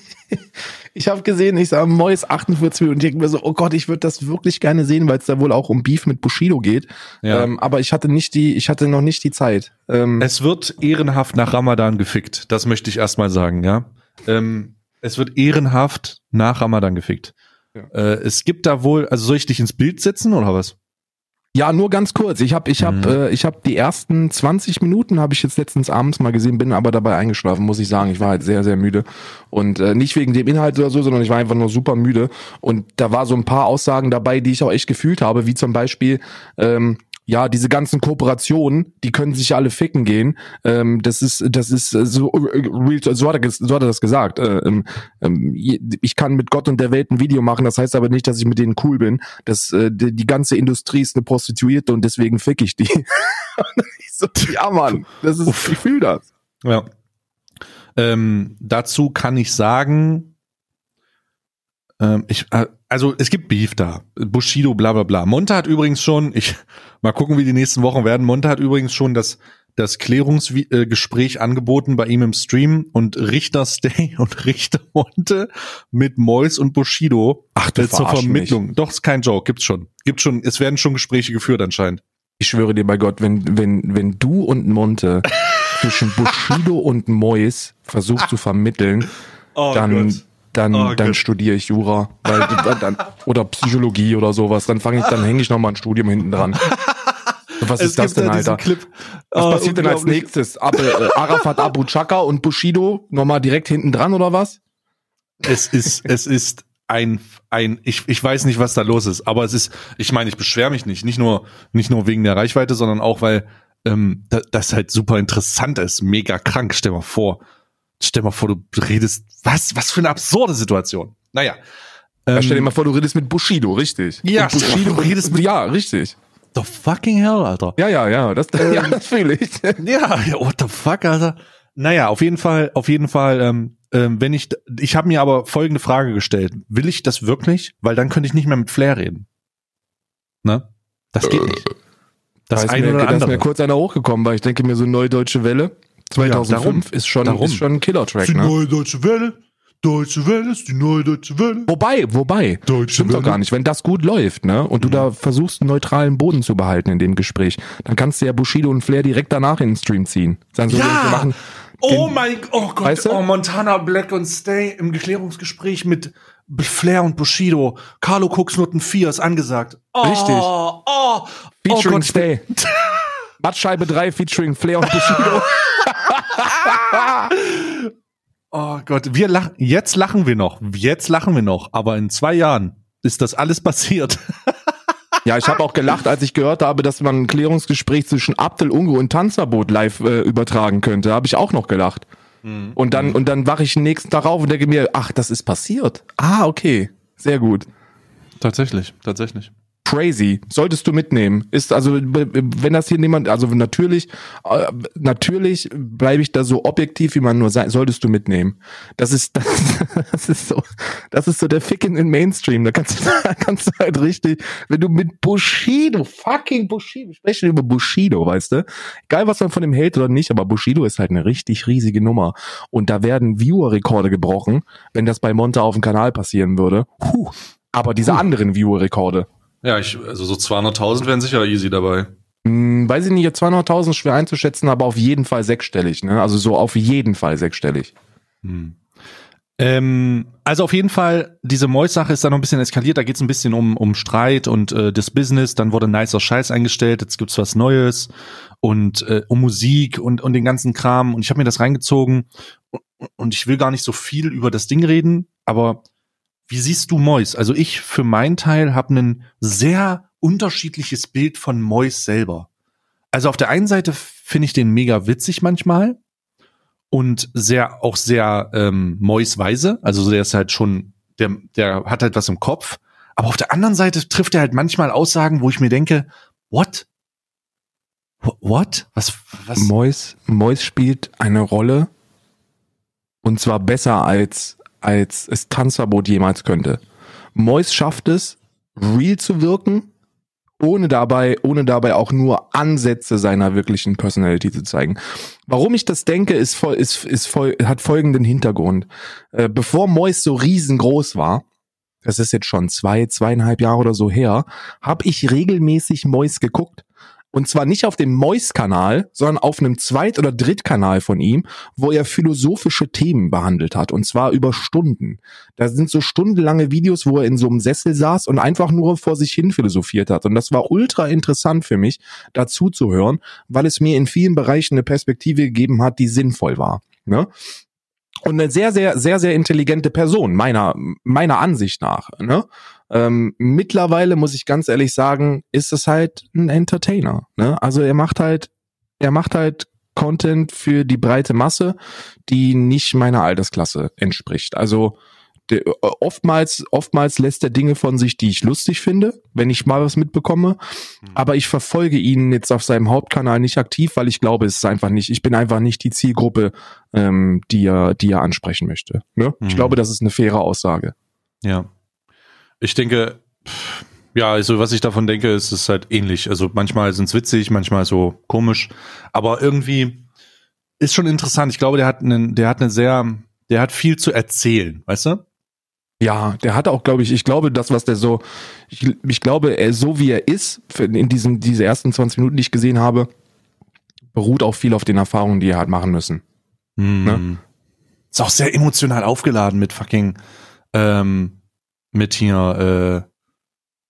Ich habe gesehen, ich sah Mois 48 Minuten und denke mir so, oh Gott, ich würde das wirklich gerne sehen, weil es da wohl auch um Beef mit Bushido geht. Ja. Ähm, aber ich hatte nicht die, ich hatte noch nicht die Zeit. Ähm, es wird ehrenhaft nach Ramadan gefickt. Das möchte ich erstmal sagen, ja. Ähm, es wird ehrenhaft nach Ramadan gefickt. Ja. Äh, es gibt da wohl, also soll ich dich ins Bild setzen oder was? Ja, nur ganz kurz. Ich habe ich hab, mhm. äh, ich hab die ersten 20 Minuten habe ich jetzt letztens abends mal gesehen, bin aber dabei eingeschlafen, muss ich sagen. Ich war halt sehr, sehr müde. Und äh, nicht wegen dem Inhalt oder so, sondern ich war einfach nur super müde. Und da war so ein paar Aussagen dabei, die ich auch echt gefühlt habe, wie zum Beispiel, ähm, ja, diese ganzen Kooperationen, die können sich alle ficken gehen. Ähm, das ist, das ist so, so hat er, so hat er das gesagt. Äh, ähm, ähm, ich kann mit Gott und der Welt ein Video machen, das heißt aber nicht, dass ich mit denen cool bin. Das, äh, die, die ganze Industrie ist eine Prostituierte und deswegen fick ich die. ich so, ja, Mann, das ist, ich fühle das. Ja. Ähm, dazu kann ich sagen, ähm, ich, äh, also es gibt Beef da. Bushido, bla bla bla. Monte hat übrigens schon, ich mal gucken, wie die nächsten Wochen werden. Monte hat übrigens schon das das Klärungsgespräch angeboten bei ihm im Stream und Richter Stay und Richter Monte mit Mois und Bushido Ach, du zur Vermittlung. Doch, ist kein Joke, gibt's schon. Gibt schon, es werden schon Gespräche geführt anscheinend. Ich schwöre dir bei Gott, wenn, wenn, wenn du und Monte zwischen Bushido und Mois versuchst zu vermitteln, dann, dann, Oh dann Gott. studiere ich Jura. Weil, dann, oder Psychologie oder sowas. Dann fange ich, dann hänge ich noch mal ein Studium hinten dran. Was ist das denn, Alter? Clip. Was Oh, passiert denn als nächstes? Ab, äh, Arafat Abu Chaka und Bushido nochmal direkt hinten dran oder was? Es ist, es ist ein, ein, ich, ich weiß nicht, was da los ist, aber es ist, ich meine, ich beschwere mich nicht, nicht nur, nicht nur wegen der Reichweite, sondern auch, weil ähm, da, das halt super interessant ist, mega krank. Stell mal vor, stell mal vor, du redest, was, was für eine absurde Situation. Naja. Ja, Ähm, stell dir mal vor, du redest mit Bushido, richtig. Ja, Bushido vor, du redest mit- Ja, richtig. the fucking hell, Alter. Ja, ja, ja, das, ja, das fühle ich. Ja, ja, what the fuck, Alter. Naja, auf jeden Fall, auf jeden Fall, ähm, ähm, wenn ich, ich habe mir aber folgende Frage gestellt. Will ich das wirklich? Weil dann könnte ich nicht mehr mit Flair reden. Ne? Das geht nicht. Das da ist, eine mir, oder da ist mir kurz einer hochgekommen, weil ich denke mir so Neue Deutsche Welle 2005 darum. ist schon Darum. ist schon ein Killer-Track, ne? neue deutsche Welle. Deutsche Welle ist die neue deutsche Welle. Wobei, wobei, Deutsche stimmt doch Welle. gar nicht. Wenn das gut läuft, ne, und du da versuchst, einen neutralen Boden zu behalten in dem Gespräch, dann kannst du ja Bushido und Flair direkt danach in den Stream ziehen. Sagen so, Ja! wir machen, Oh mein, oh Gott, Weißt du? oh Montana Black und Stay im Geklärungsgespräch mit Flair und Bushido. Carlo Koksnutten 4 ist angesagt. Oh, Richtig. Oh, oh featuring Gott, ich bin- Stay. Mattscheibe 3 featuring Flair und Bushido. Oh Gott, wir lachen, jetzt lachen wir noch, jetzt lachen wir noch, aber in zwei Jahren ist das alles passiert. Ja, ich habe auch gelacht, als ich gehört habe, dass man ein Klärungsgespräch zwischen Abdel Ungo und Tanzverbot live äh, übertragen könnte. Habe ich auch noch gelacht. Und dann und dann wache ich den nächsten Tag auf und denke mir, ach, das ist passiert. Ah, okay, sehr gut. Tatsächlich, tatsächlich. Crazy, solltest du mitnehmen. Ist also, wenn das hier niemand, also natürlich, äh, natürlich bleibe ich da so objektiv, wie man nur sein, solltest du mitnehmen. Das ist, das, das ist so, das ist so der Fick in den Mainstream. Da kannst du, da kannst du halt richtig, wenn du mit Bushido, fucking Bushido, wir sprechen über Bushido, weißt du? Egal, was man von dem hält oder nicht, aber Bushido ist halt eine richtig riesige Nummer. Und da werden Viewer-Rekorde gebrochen, wenn das bei Monta auf dem Kanal passieren würde. Puh. Aber diese anderen Viewer-Rekorde, Ja, ich, also so 200.000 wären sicher easy dabei. Hm, weiß ich nicht, 200.000 schwer einzuschätzen, aber auf jeden Fall sechsstellig, ne? Also so auf jeden Fall sechsstellig. Hm. Ähm, also auf jeden Fall, diese Mois-Sache ist da noch ein bisschen eskaliert. Da geht es ein bisschen um, um Streit und äh, das Business. Dann wurde nicer Scheiß eingestellt. Jetzt gibt's was Neues und äh, um Musik und, und den ganzen Kram. Und ich habe mir das reingezogen und, und ich will gar nicht so viel über das Ding reden, aber wie siehst du Mois? Also ich für meinen Teil habe ein sehr unterschiedliches Bild von Mois selber. Also auf der einen Seite finde ich den mega witzig manchmal und sehr auch sehr ähm, Mois-weise. Also der ist halt schon, der, der hat halt was im Kopf. Aber auf der anderen Seite trifft er halt manchmal Aussagen, wo ich mir denke, what? Wh- What? Was? Was? Mois, Mois spielt eine Rolle und zwar besser als, als es Tanzverbot jemals könnte. Mois schafft es, real zu wirken, ohne dabei, ohne dabei auch nur Ansätze seiner wirklichen Personality zu zeigen. Warum ich das denke, ist voll, ist, ist voll, hat folgenden Hintergrund. Äh, bevor Mois so riesengroß war, das ist jetzt schon zwei, zweieinhalb Jahre oder so her, habe ich regelmäßig Mois geguckt. Und zwar nicht auf dem Mois-Kanal, sondern auf einem Zweit- oder Drittkanal von ihm, wo er philosophische Themen behandelt hat. Und zwar über Stunden. Da sind so stundenlange Videos, wo er in so einem Sessel saß und einfach nur vor sich hin philosophiert hat. Und das war ultra interessant für mich, dazu zu hören, weil es mir in vielen Bereichen eine Perspektive gegeben hat, die sinnvoll war. Ne? Und eine sehr, sehr, sehr, sehr intelligente Person, meiner, meiner Ansicht nach. Ne? Ähm, mittlerweile muss ich ganz ehrlich sagen, ist es halt ein Entertainer. Ne? Also er macht halt, er macht halt Content für die breite Masse, die nicht meiner Altersklasse entspricht. Also der, äh, oftmals, oftmals lässt er Dinge von sich, die ich lustig finde, wenn ich mal was mitbekomme. Mhm. Aber ich verfolge ihn jetzt auf seinem Hauptkanal nicht aktiv, weil ich glaube, es ist einfach nicht, ich bin einfach nicht die Zielgruppe, ähm, die er, die er ansprechen möchte. Ne? Mhm. Ich glaube, das ist eine faire Aussage. Ja. Ich denke, ja, also was ich davon denke, ist es halt ähnlich. Also manchmal sind es witzig, manchmal so komisch, aber irgendwie ist schon interessant. Ich glaube, der hat einen, der hat eine sehr, der hat viel zu erzählen, weißt du? Ja, der hat auch, glaube ich, ich glaube, das, was der so, ich, ich glaube, er so wie er ist, in diesen, diese ersten 20 Minuten, die ich gesehen habe, beruht auch viel auf den Erfahrungen, die er hat machen müssen. Mm. Ne? Ist auch sehr emotional aufgeladen mit fucking, ähm, mit hier,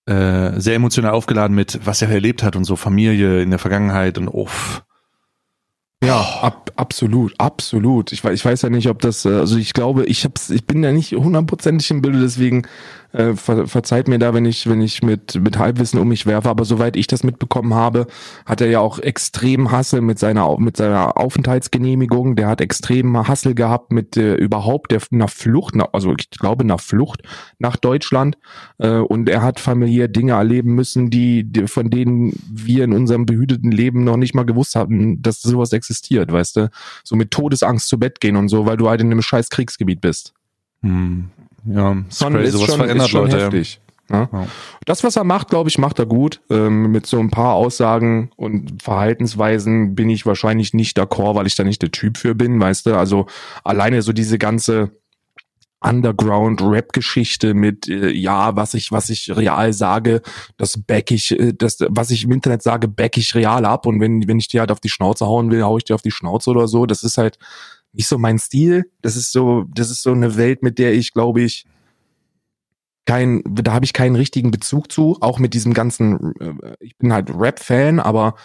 äh, äh, sehr emotional aufgeladen mit, was er erlebt hat und so Familie in der Vergangenheit und uff. Ja, ab, absolut, absolut. Ich, ich weiß ja nicht, ob das, äh, also ich glaube, ich hab's, ich bin ja nicht hundertprozentig im Bilde, deswegen äh, ver, verzeiht mir da, wenn ich, wenn ich mit, mit Halbwissen um mich werfe, aber soweit ich das mitbekommen habe, hat er ja auch extrem Hassel mit seiner, mit seiner Aufenthaltsgenehmigung, der hat extrem Hassel gehabt mit äh, überhaupt der, einer Flucht, also ich glaube nach Flucht nach Deutschland äh, und er hat familiär Dinge erleben müssen, die, die, von denen wir in unserem behüteten Leben noch nicht mal gewusst hatten, dass sowas existiert, weißt du, so mit Todesangst zu Bett gehen und so, weil du halt in einem scheiß Kriegsgebiet bist. Hm. Ja, ist schon, crazy, ist sowas schon, verändert ist schon Leute. Heftig. Ja. Ja. Das, was er macht, glaube ich, macht er gut. Ähm, mit so ein paar Aussagen und Verhaltensweisen bin ich wahrscheinlich nicht d'accord, weil ich da nicht der Typ für bin, weißt du. Also alleine so diese ganze Underground-Rap-Geschichte mit, äh, ja, was ich, was ich real sage, das back ich, äh, das, was ich im Internet sage, back ich real ab. Und wenn, wenn ich dir halt auf die Schnauze hauen will, hau ich dir auf die Schnauze oder so. Das ist halt, nicht so mein Stil. Das ist so, das ist so eine Welt, mit der ich, glaube ich, kein, da habe ich keinen richtigen Bezug zu. Auch mit diesem ganzen, äh, ich bin halt Rap-Fan, aber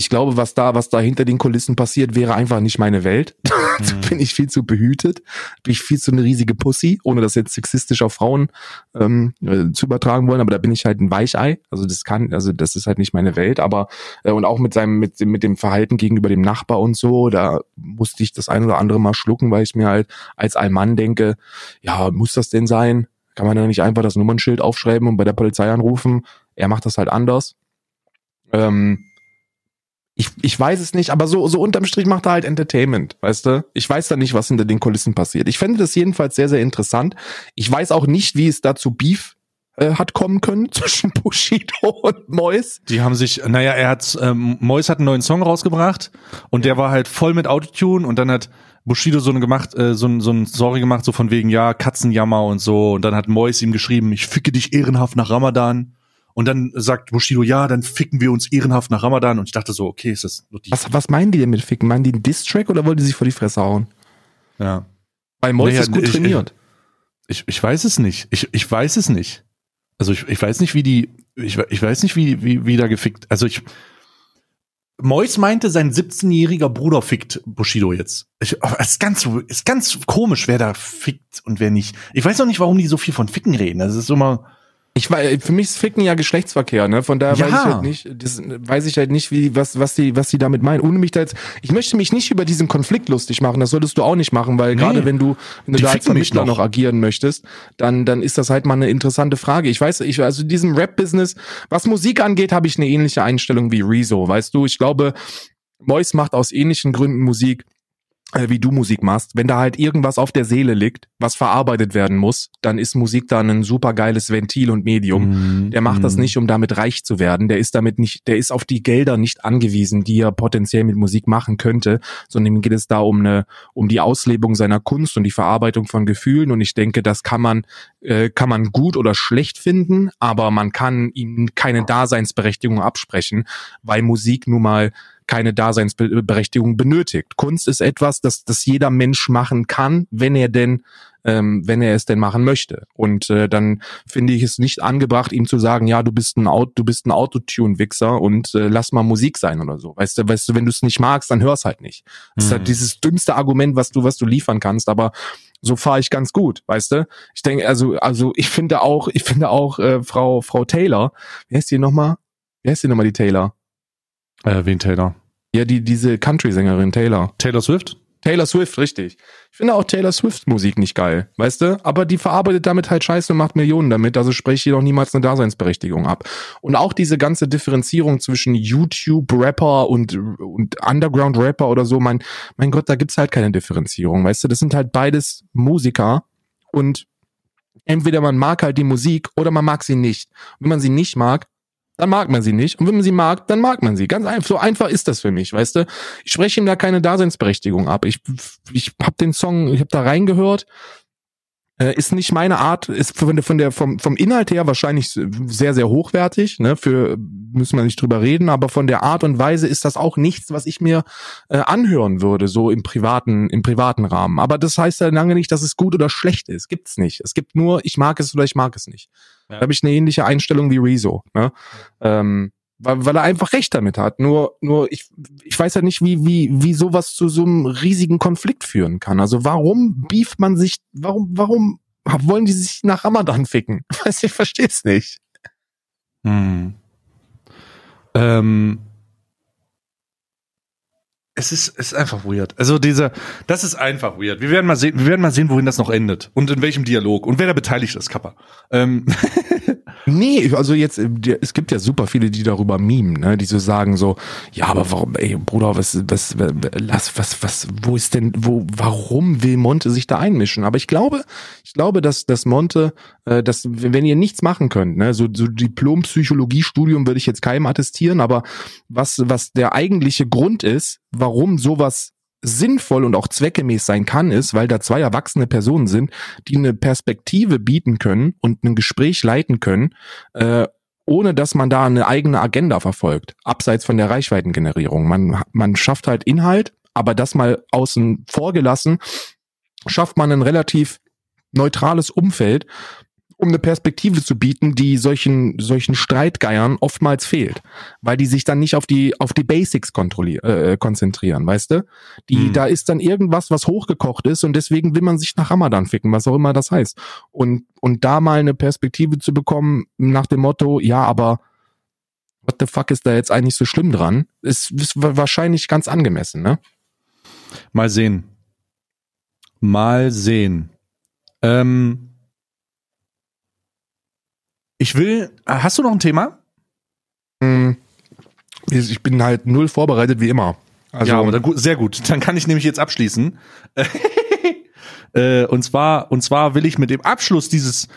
ich glaube, was da, was da hinter den Kulissen passiert, wäre einfach nicht meine Welt. Mhm. bin ich viel zu behütet, bin ich viel zu eine riesige Pussy, ohne das jetzt sexistisch auf Frauen ähm, äh, zu übertragen wollen, aber da bin ich halt ein Weichei. Also das kann, also das ist halt nicht meine Welt, aber äh, und auch mit seinem, mit, mit dem Verhalten gegenüber dem Nachbar und so, da musste ich das ein oder andere mal schlucken, weil ich mir halt als Allmann denke, ja, muss das denn sein? Kann man da nicht einfach das Nummernschild aufschreiben und bei der Polizei anrufen? Er macht das halt anders. Ähm, ich, weiß es nicht, aber so, so unterm Strich macht er halt Entertainment, weißt du? Ich weiß da nicht, was hinter den Kulissen passiert. Ich fände das jedenfalls sehr, sehr interessant. Ich weiß auch nicht, wie es dazu Beef äh, hat kommen können zwischen Bushido und Mois. Die haben sich, naja, er hat, ähm, Mois hat einen neuen Song rausgebracht und der war halt voll mit Autotune und dann hat Bushido so eine gemacht, äh, so, so ein Story gemacht, so von wegen, ja, Katzenjammer und so und dann hat Mois ihm geschrieben, ich ficke dich ehrenhaft nach Ramadan und dann sagt Bushido, ja, dann ficken wir uns ehrenhaft nach Ramadan. Und ich dachte so, okay, ist das nur die. Was, was meinen die denn mit ficken? Meinen die einen Diss-Track oder wollen die sich vor die Fresse hauen? Ja. Weil Mois naja, ist gut ich, trainiert. Ich, ich, ich weiß es nicht. Ich, ich weiß es nicht. Also ich, ich weiß nicht, wie die, ich, ich weiß nicht, wie, wie, wie da gefickt. Also ich, Mois meinte, sein 17-jähriger Bruder fickt Bushido jetzt. Ich, es ist ganz, ist ganz komisch, wer da fickt und wer nicht. Ich weiß auch nicht, warum die so viel von Ficken reden. Das ist immer, ich weiß, für mich ist Ficken ja Geschlechtsverkehr, ne? Von daher ja. weiß ich halt nicht, das weiß ich halt nicht, wie, was, was die, was die damit meinen. Ohne mich da jetzt, ich möchte mich nicht über diesen Konflikt lustig machen. Das solltest du auch nicht machen, weil nee. gerade wenn du, wenn du da als Vermittler noch. noch agieren möchtest, dann, dann ist das halt mal eine interessante Frage. Ich weiß, ich, also diesem Rap-Business, was Musik angeht, habe ich eine ähnliche Einstellung wie Rezo. Weißt du, ich glaube, Mois macht aus ähnlichen Gründen Musik wie du Musik machst, wenn da halt irgendwas auf der Seele liegt, was verarbeitet werden muss, dann ist Musik da ein super geiles Ventil und Medium. Mm, der macht mm. das mhm. nicht, um damit reich zu werden. Der ist damit nicht, der ist auf die Gelder nicht angewiesen, die er potenziell mit Musik machen könnte, sondern ihm geht es da um eine, um die Auslebung seiner Kunst und die Verarbeitung von Gefühlen. Und ich denke, das kann man, äh, kann man gut oder schlecht finden, aber man kann ihm keine Daseinsberechtigung absprechen, weil Musik nun mal keine Daseinsberechtigung benötigt. Kunst ist etwas, das, das jeder Mensch machen kann, wenn er denn ähm, wenn er es denn machen möchte. Und äh, dann finde ich es nicht angebracht, ihm zu sagen, ja, du bist ein Auto, du bist ein Autotune-Wichser und äh, lass mal Musik sein oder so. Weißt du, weißt du, wenn du es nicht magst, dann hör's halt nicht. Das ist halt mhm. dieses dümmste Argument, was du, was du liefern kannst, aber so fahre ich ganz gut, weißt du? Ich denke, also, also ich finde auch, ich finde auch äh, Frau, Frau Taylor, wie heißt die nochmal? Wie heißt die nochmal, die Taylor? Äh, wen Taylor? Ja, die, diese Country-Sängerin Taylor. Taylor Swift? Taylor Swift, richtig. Ich finde auch Taylor Swift Musik nicht geil, weißt du? Aber die verarbeitet damit halt Scheiße und macht Millionen damit, also spreche ich doch niemals eine Daseinsberechtigung ab. Und auch diese ganze Differenzierung zwischen YouTube-Rapper und, und Underground-Rapper oder so, mein, mein Gott, da gibt's halt keine Differenzierung, weißt du? Das sind halt beides Musiker und entweder man mag halt die Musik oder man mag sie nicht. Wenn man sie nicht mag, dann mag man sie nicht. Und wenn man sie mag, dann mag man sie. Ganz einfach. So einfach ist das für mich, weißt du? Ich spreche ihm da keine Daseinsberechtigung ab. Ich, ich habe den Song, ich habe da reingehört. Äh, ist nicht meine Art, ist von der, von der vom, vom Inhalt her wahrscheinlich sehr, sehr hochwertig. Ne? Für müssen wir nicht drüber reden, aber von der Art und Weise ist das auch nichts, was ich mir äh, anhören würde, so im privaten, im privaten Rahmen. Aber das heißt ja lange nicht, dass es gut oder schlecht ist. Gibt's nicht. Es gibt nur, ich mag es oder ich mag es nicht. Ja. Da habe ich eine ähnliche Einstellung wie Rezo. Ne? Ähm, weil, weil er einfach recht damit hat. Nur, nur ich, ich weiß ja nicht, wie, wie, wie sowas zu so einem riesigen Konflikt führen kann. Also warum beeft man sich, warum, warum wollen die sich nach Ramadan ficken? Weiß ich verstehe es nicht. Hm. Ähm, es ist, es ist einfach weird. Also dieser, das ist einfach weird. Wir werden mal sehen, wir werden mal sehen, wohin das noch endet und in welchem Dialog und wer da beteiligt ist, Kappa. Ähm. nee, also jetzt, äh, es gibt ja super viele, die darüber mimen, ne, die so sagen so, ja, aber warum, ey, Bruder, was, was, lass, was, was, wo ist denn, wo, warum will Monte sich da einmischen? Aber ich glaube, ich glaube, dass, dass Monte, äh, dass, wenn ihr nichts machen könnt, ne, so, so Diplom-Psychologie-Studium würde ich jetzt keinem attestieren, aber was, was der eigentliche Grund ist, warum sowas sinnvoll und auch zweckemäß sein kann, ist, weil da zwei erwachsene Personen sind, die eine Perspektive bieten können und ein Gespräch leiten können, äh, ohne dass man da eine eigene Agenda verfolgt, abseits von der Reichweitengenerierung. Man, man schafft halt Inhalt, aber das mal außen vor gelassen, schafft man ein relativ neutrales Umfeld, um eine Perspektive zu bieten, die solchen solchen Streitgeiern oftmals fehlt, weil die sich dann nicht auf die auf die Basics äh, konzentrieren, weißt du? Die hm. da ist dann irgendwas, was hochgekocht ist und deswegen will man sich nach Ramadan ficken, was auch immer das heißt. Und und da mal eine Perspektive zu bekommen nach dem Motto, ja, aber what the fuck ist da jetzt eigentlich so schlimm dran? Ist, ist wahrscheinlich ganz angemessen, ne? Mal sehen. Mal sehen. Ähm ich will, äh, hast du noch ein Thema? Hm, ich bin halt null vorbereitet wie immer. Also, ja, aber dann, sehr gut. Dann kann ich nämlich jetzt abschließen. Äh, und zwar, und zwar will ich mit dem Abschluss dieses,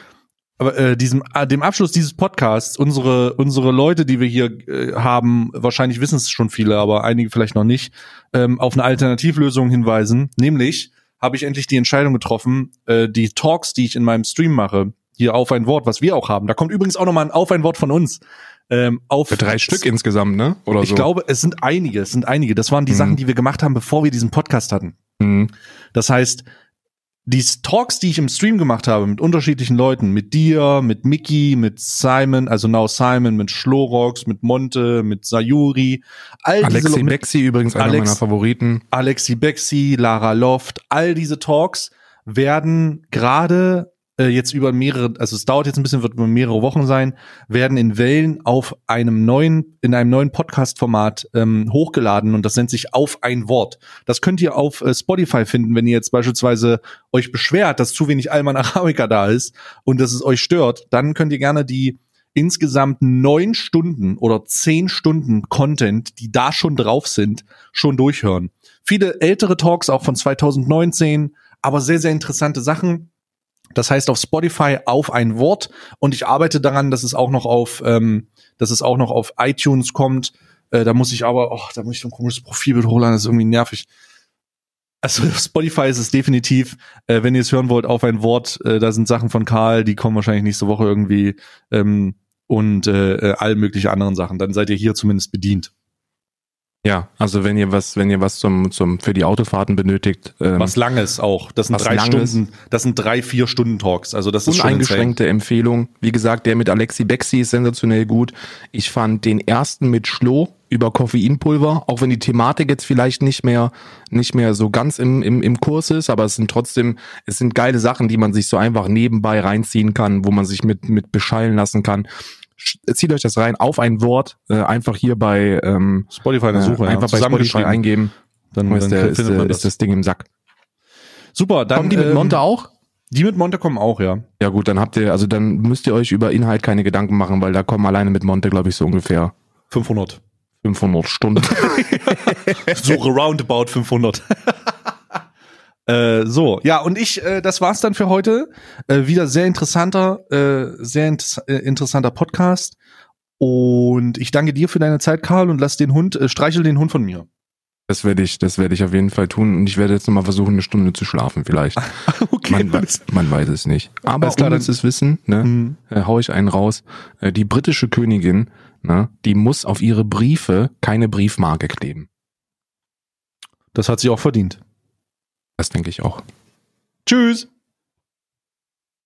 äh, diesem, äh, dem Abschluss dieses Podcasts unsere, unsere Leute, die wir hier äh, haben, wahrscheinlich wissen es schon viele, aber einige vielleicht noch nicht, ähm, auf eine Alternativlösung hinweisen. Nämlich habe ich endlich die Entscheidung getroffen, äh, die Talks, die ich in meinem Stream mache, hier auf ein Wort, was wir auch haben. Da kommt übrigens auch nochmal ein auf ein Wort von uns. Ähm, auf Für drei Stück insgesamt, ne? Oder ich so. glaube, es sind einige, es sind einige. Das waren die mhm. Sachen, die wir gemacht haben, bevor wir diesen Podcast hatten. Mhm. Das heißt, die Talks, die ich im Stream gemacht habe mit unterschiedlichen Leuten, mit dir, mit Mickey, mit Simon, also Now Simon, mit Schlorox, mit Monte, mit Sayuri, all Alexi diese Bexi übrigens einer Alex, meiner Favoriten. Alexi Bexi, Lara Loft, all diese Talks werden gerade äh, jetzt über mehrere, also es dauert jetzt ein bisschen, wird über mehrere Wochen sein, werden in Wellen auf einem neuen, in einem neuen Podcast-Format ähm, hochgeladen und das nennt sich auf ein Wort. Das könnt ihr auf äh, Spotify finden, wenn ihr jetzt beispielsweise euch beschwert, dass zu wenig Alman Arabica da ist und dass es euch stört, dann könnt ihr gerne die insgesamt neun Stunden oder zehn Stunden Content, die da schon drauf sind, schon durchhören. Viele ältere Talks auch von 2019, aber sehr, sehr interessante Sachen das heißt auf Spotify auf ein Wort und ich arbeite daran, dass es auch noch auf, ähm, dass es auch noch auf iTunes kommt. Äh, da muss ich aber, oh, da muss ich so ein komisches Profilbild hochladen, das ist irgendwie nervig. Also Spotify ist es definitiv, äh, wenn ihr es hören wollt, auf ein Wort. Äh, da sind Sachen von Karl, die kommen wahrscheinlich nächste Woche irgendwie ähm, und äh, äh all mögliche anderen Sachen. Dann seid ihr hier zumindest bedient. Ja, also wenn ihr was, wenn ihr was zum, zum für die Autofahrten benötigt. Ähm, was langes auch. Das sind drei Stunden, das sind drei, vier Stunden Talks. Also das ist uneingeschränkte Empfehlung. Wie gesagt, der mit Alexi Bexi ist sensationell gut. Ich fand den ersten mit Schlo über Koffeinpulver, auch wenn die Thematik jetzt vielleicht nicht mehr, nicht mehr so ganz im, im, im Kurs ist, aber es sind trotzdem, es sind geile Sachen, die man sich so einfach nebenbei reinziehen kann, wo man sich mit, mit beschallen lassen kann zieht euch das rein auf ein Wort, äh, einfach hier bei ähm, Spotify eine Suche, äh, einfach bei Spotify eingeben. Dann, Ist, dann der, ist, man der, ist das Ding im Sack. Super, dann Kommen die mit ähm, Monte auch? Die mit Monte kommen auch, ja. Ja gut, dann habt ihr, also dann müsst ihr euch über Inhalt keine Gedanken machen, weil da kommen alleine mit Monte, glaube ich, so ungefähr 500. 500 Stunden. so roundabout 500. äh, so, ja, und ich, äh, das war's dann für heute. Äh, wieder sehr interessanter, äh, sehr int äh, interessanter Podcast. Und ich danke dir für deine Zeit, Karl, und lass den Hund, äh, streichel den Hund von mir. Das werde ich, das werde ich auf jeden Fall tun. Und ich werde jetzt nochmal versuchen, eine Stunde zu schlafen, vielleicht. okay, Man, wei- man weiß es nicht. Aber Alles klar, ohne es wissen, ne, Hm. äh, hau ich einen raus. Äh, die britische Königin, ne, die muss auf ihre Briefe keine Briefmarke kleben. Das hat sie auch verdient. Das denke ich auch. Tschüss.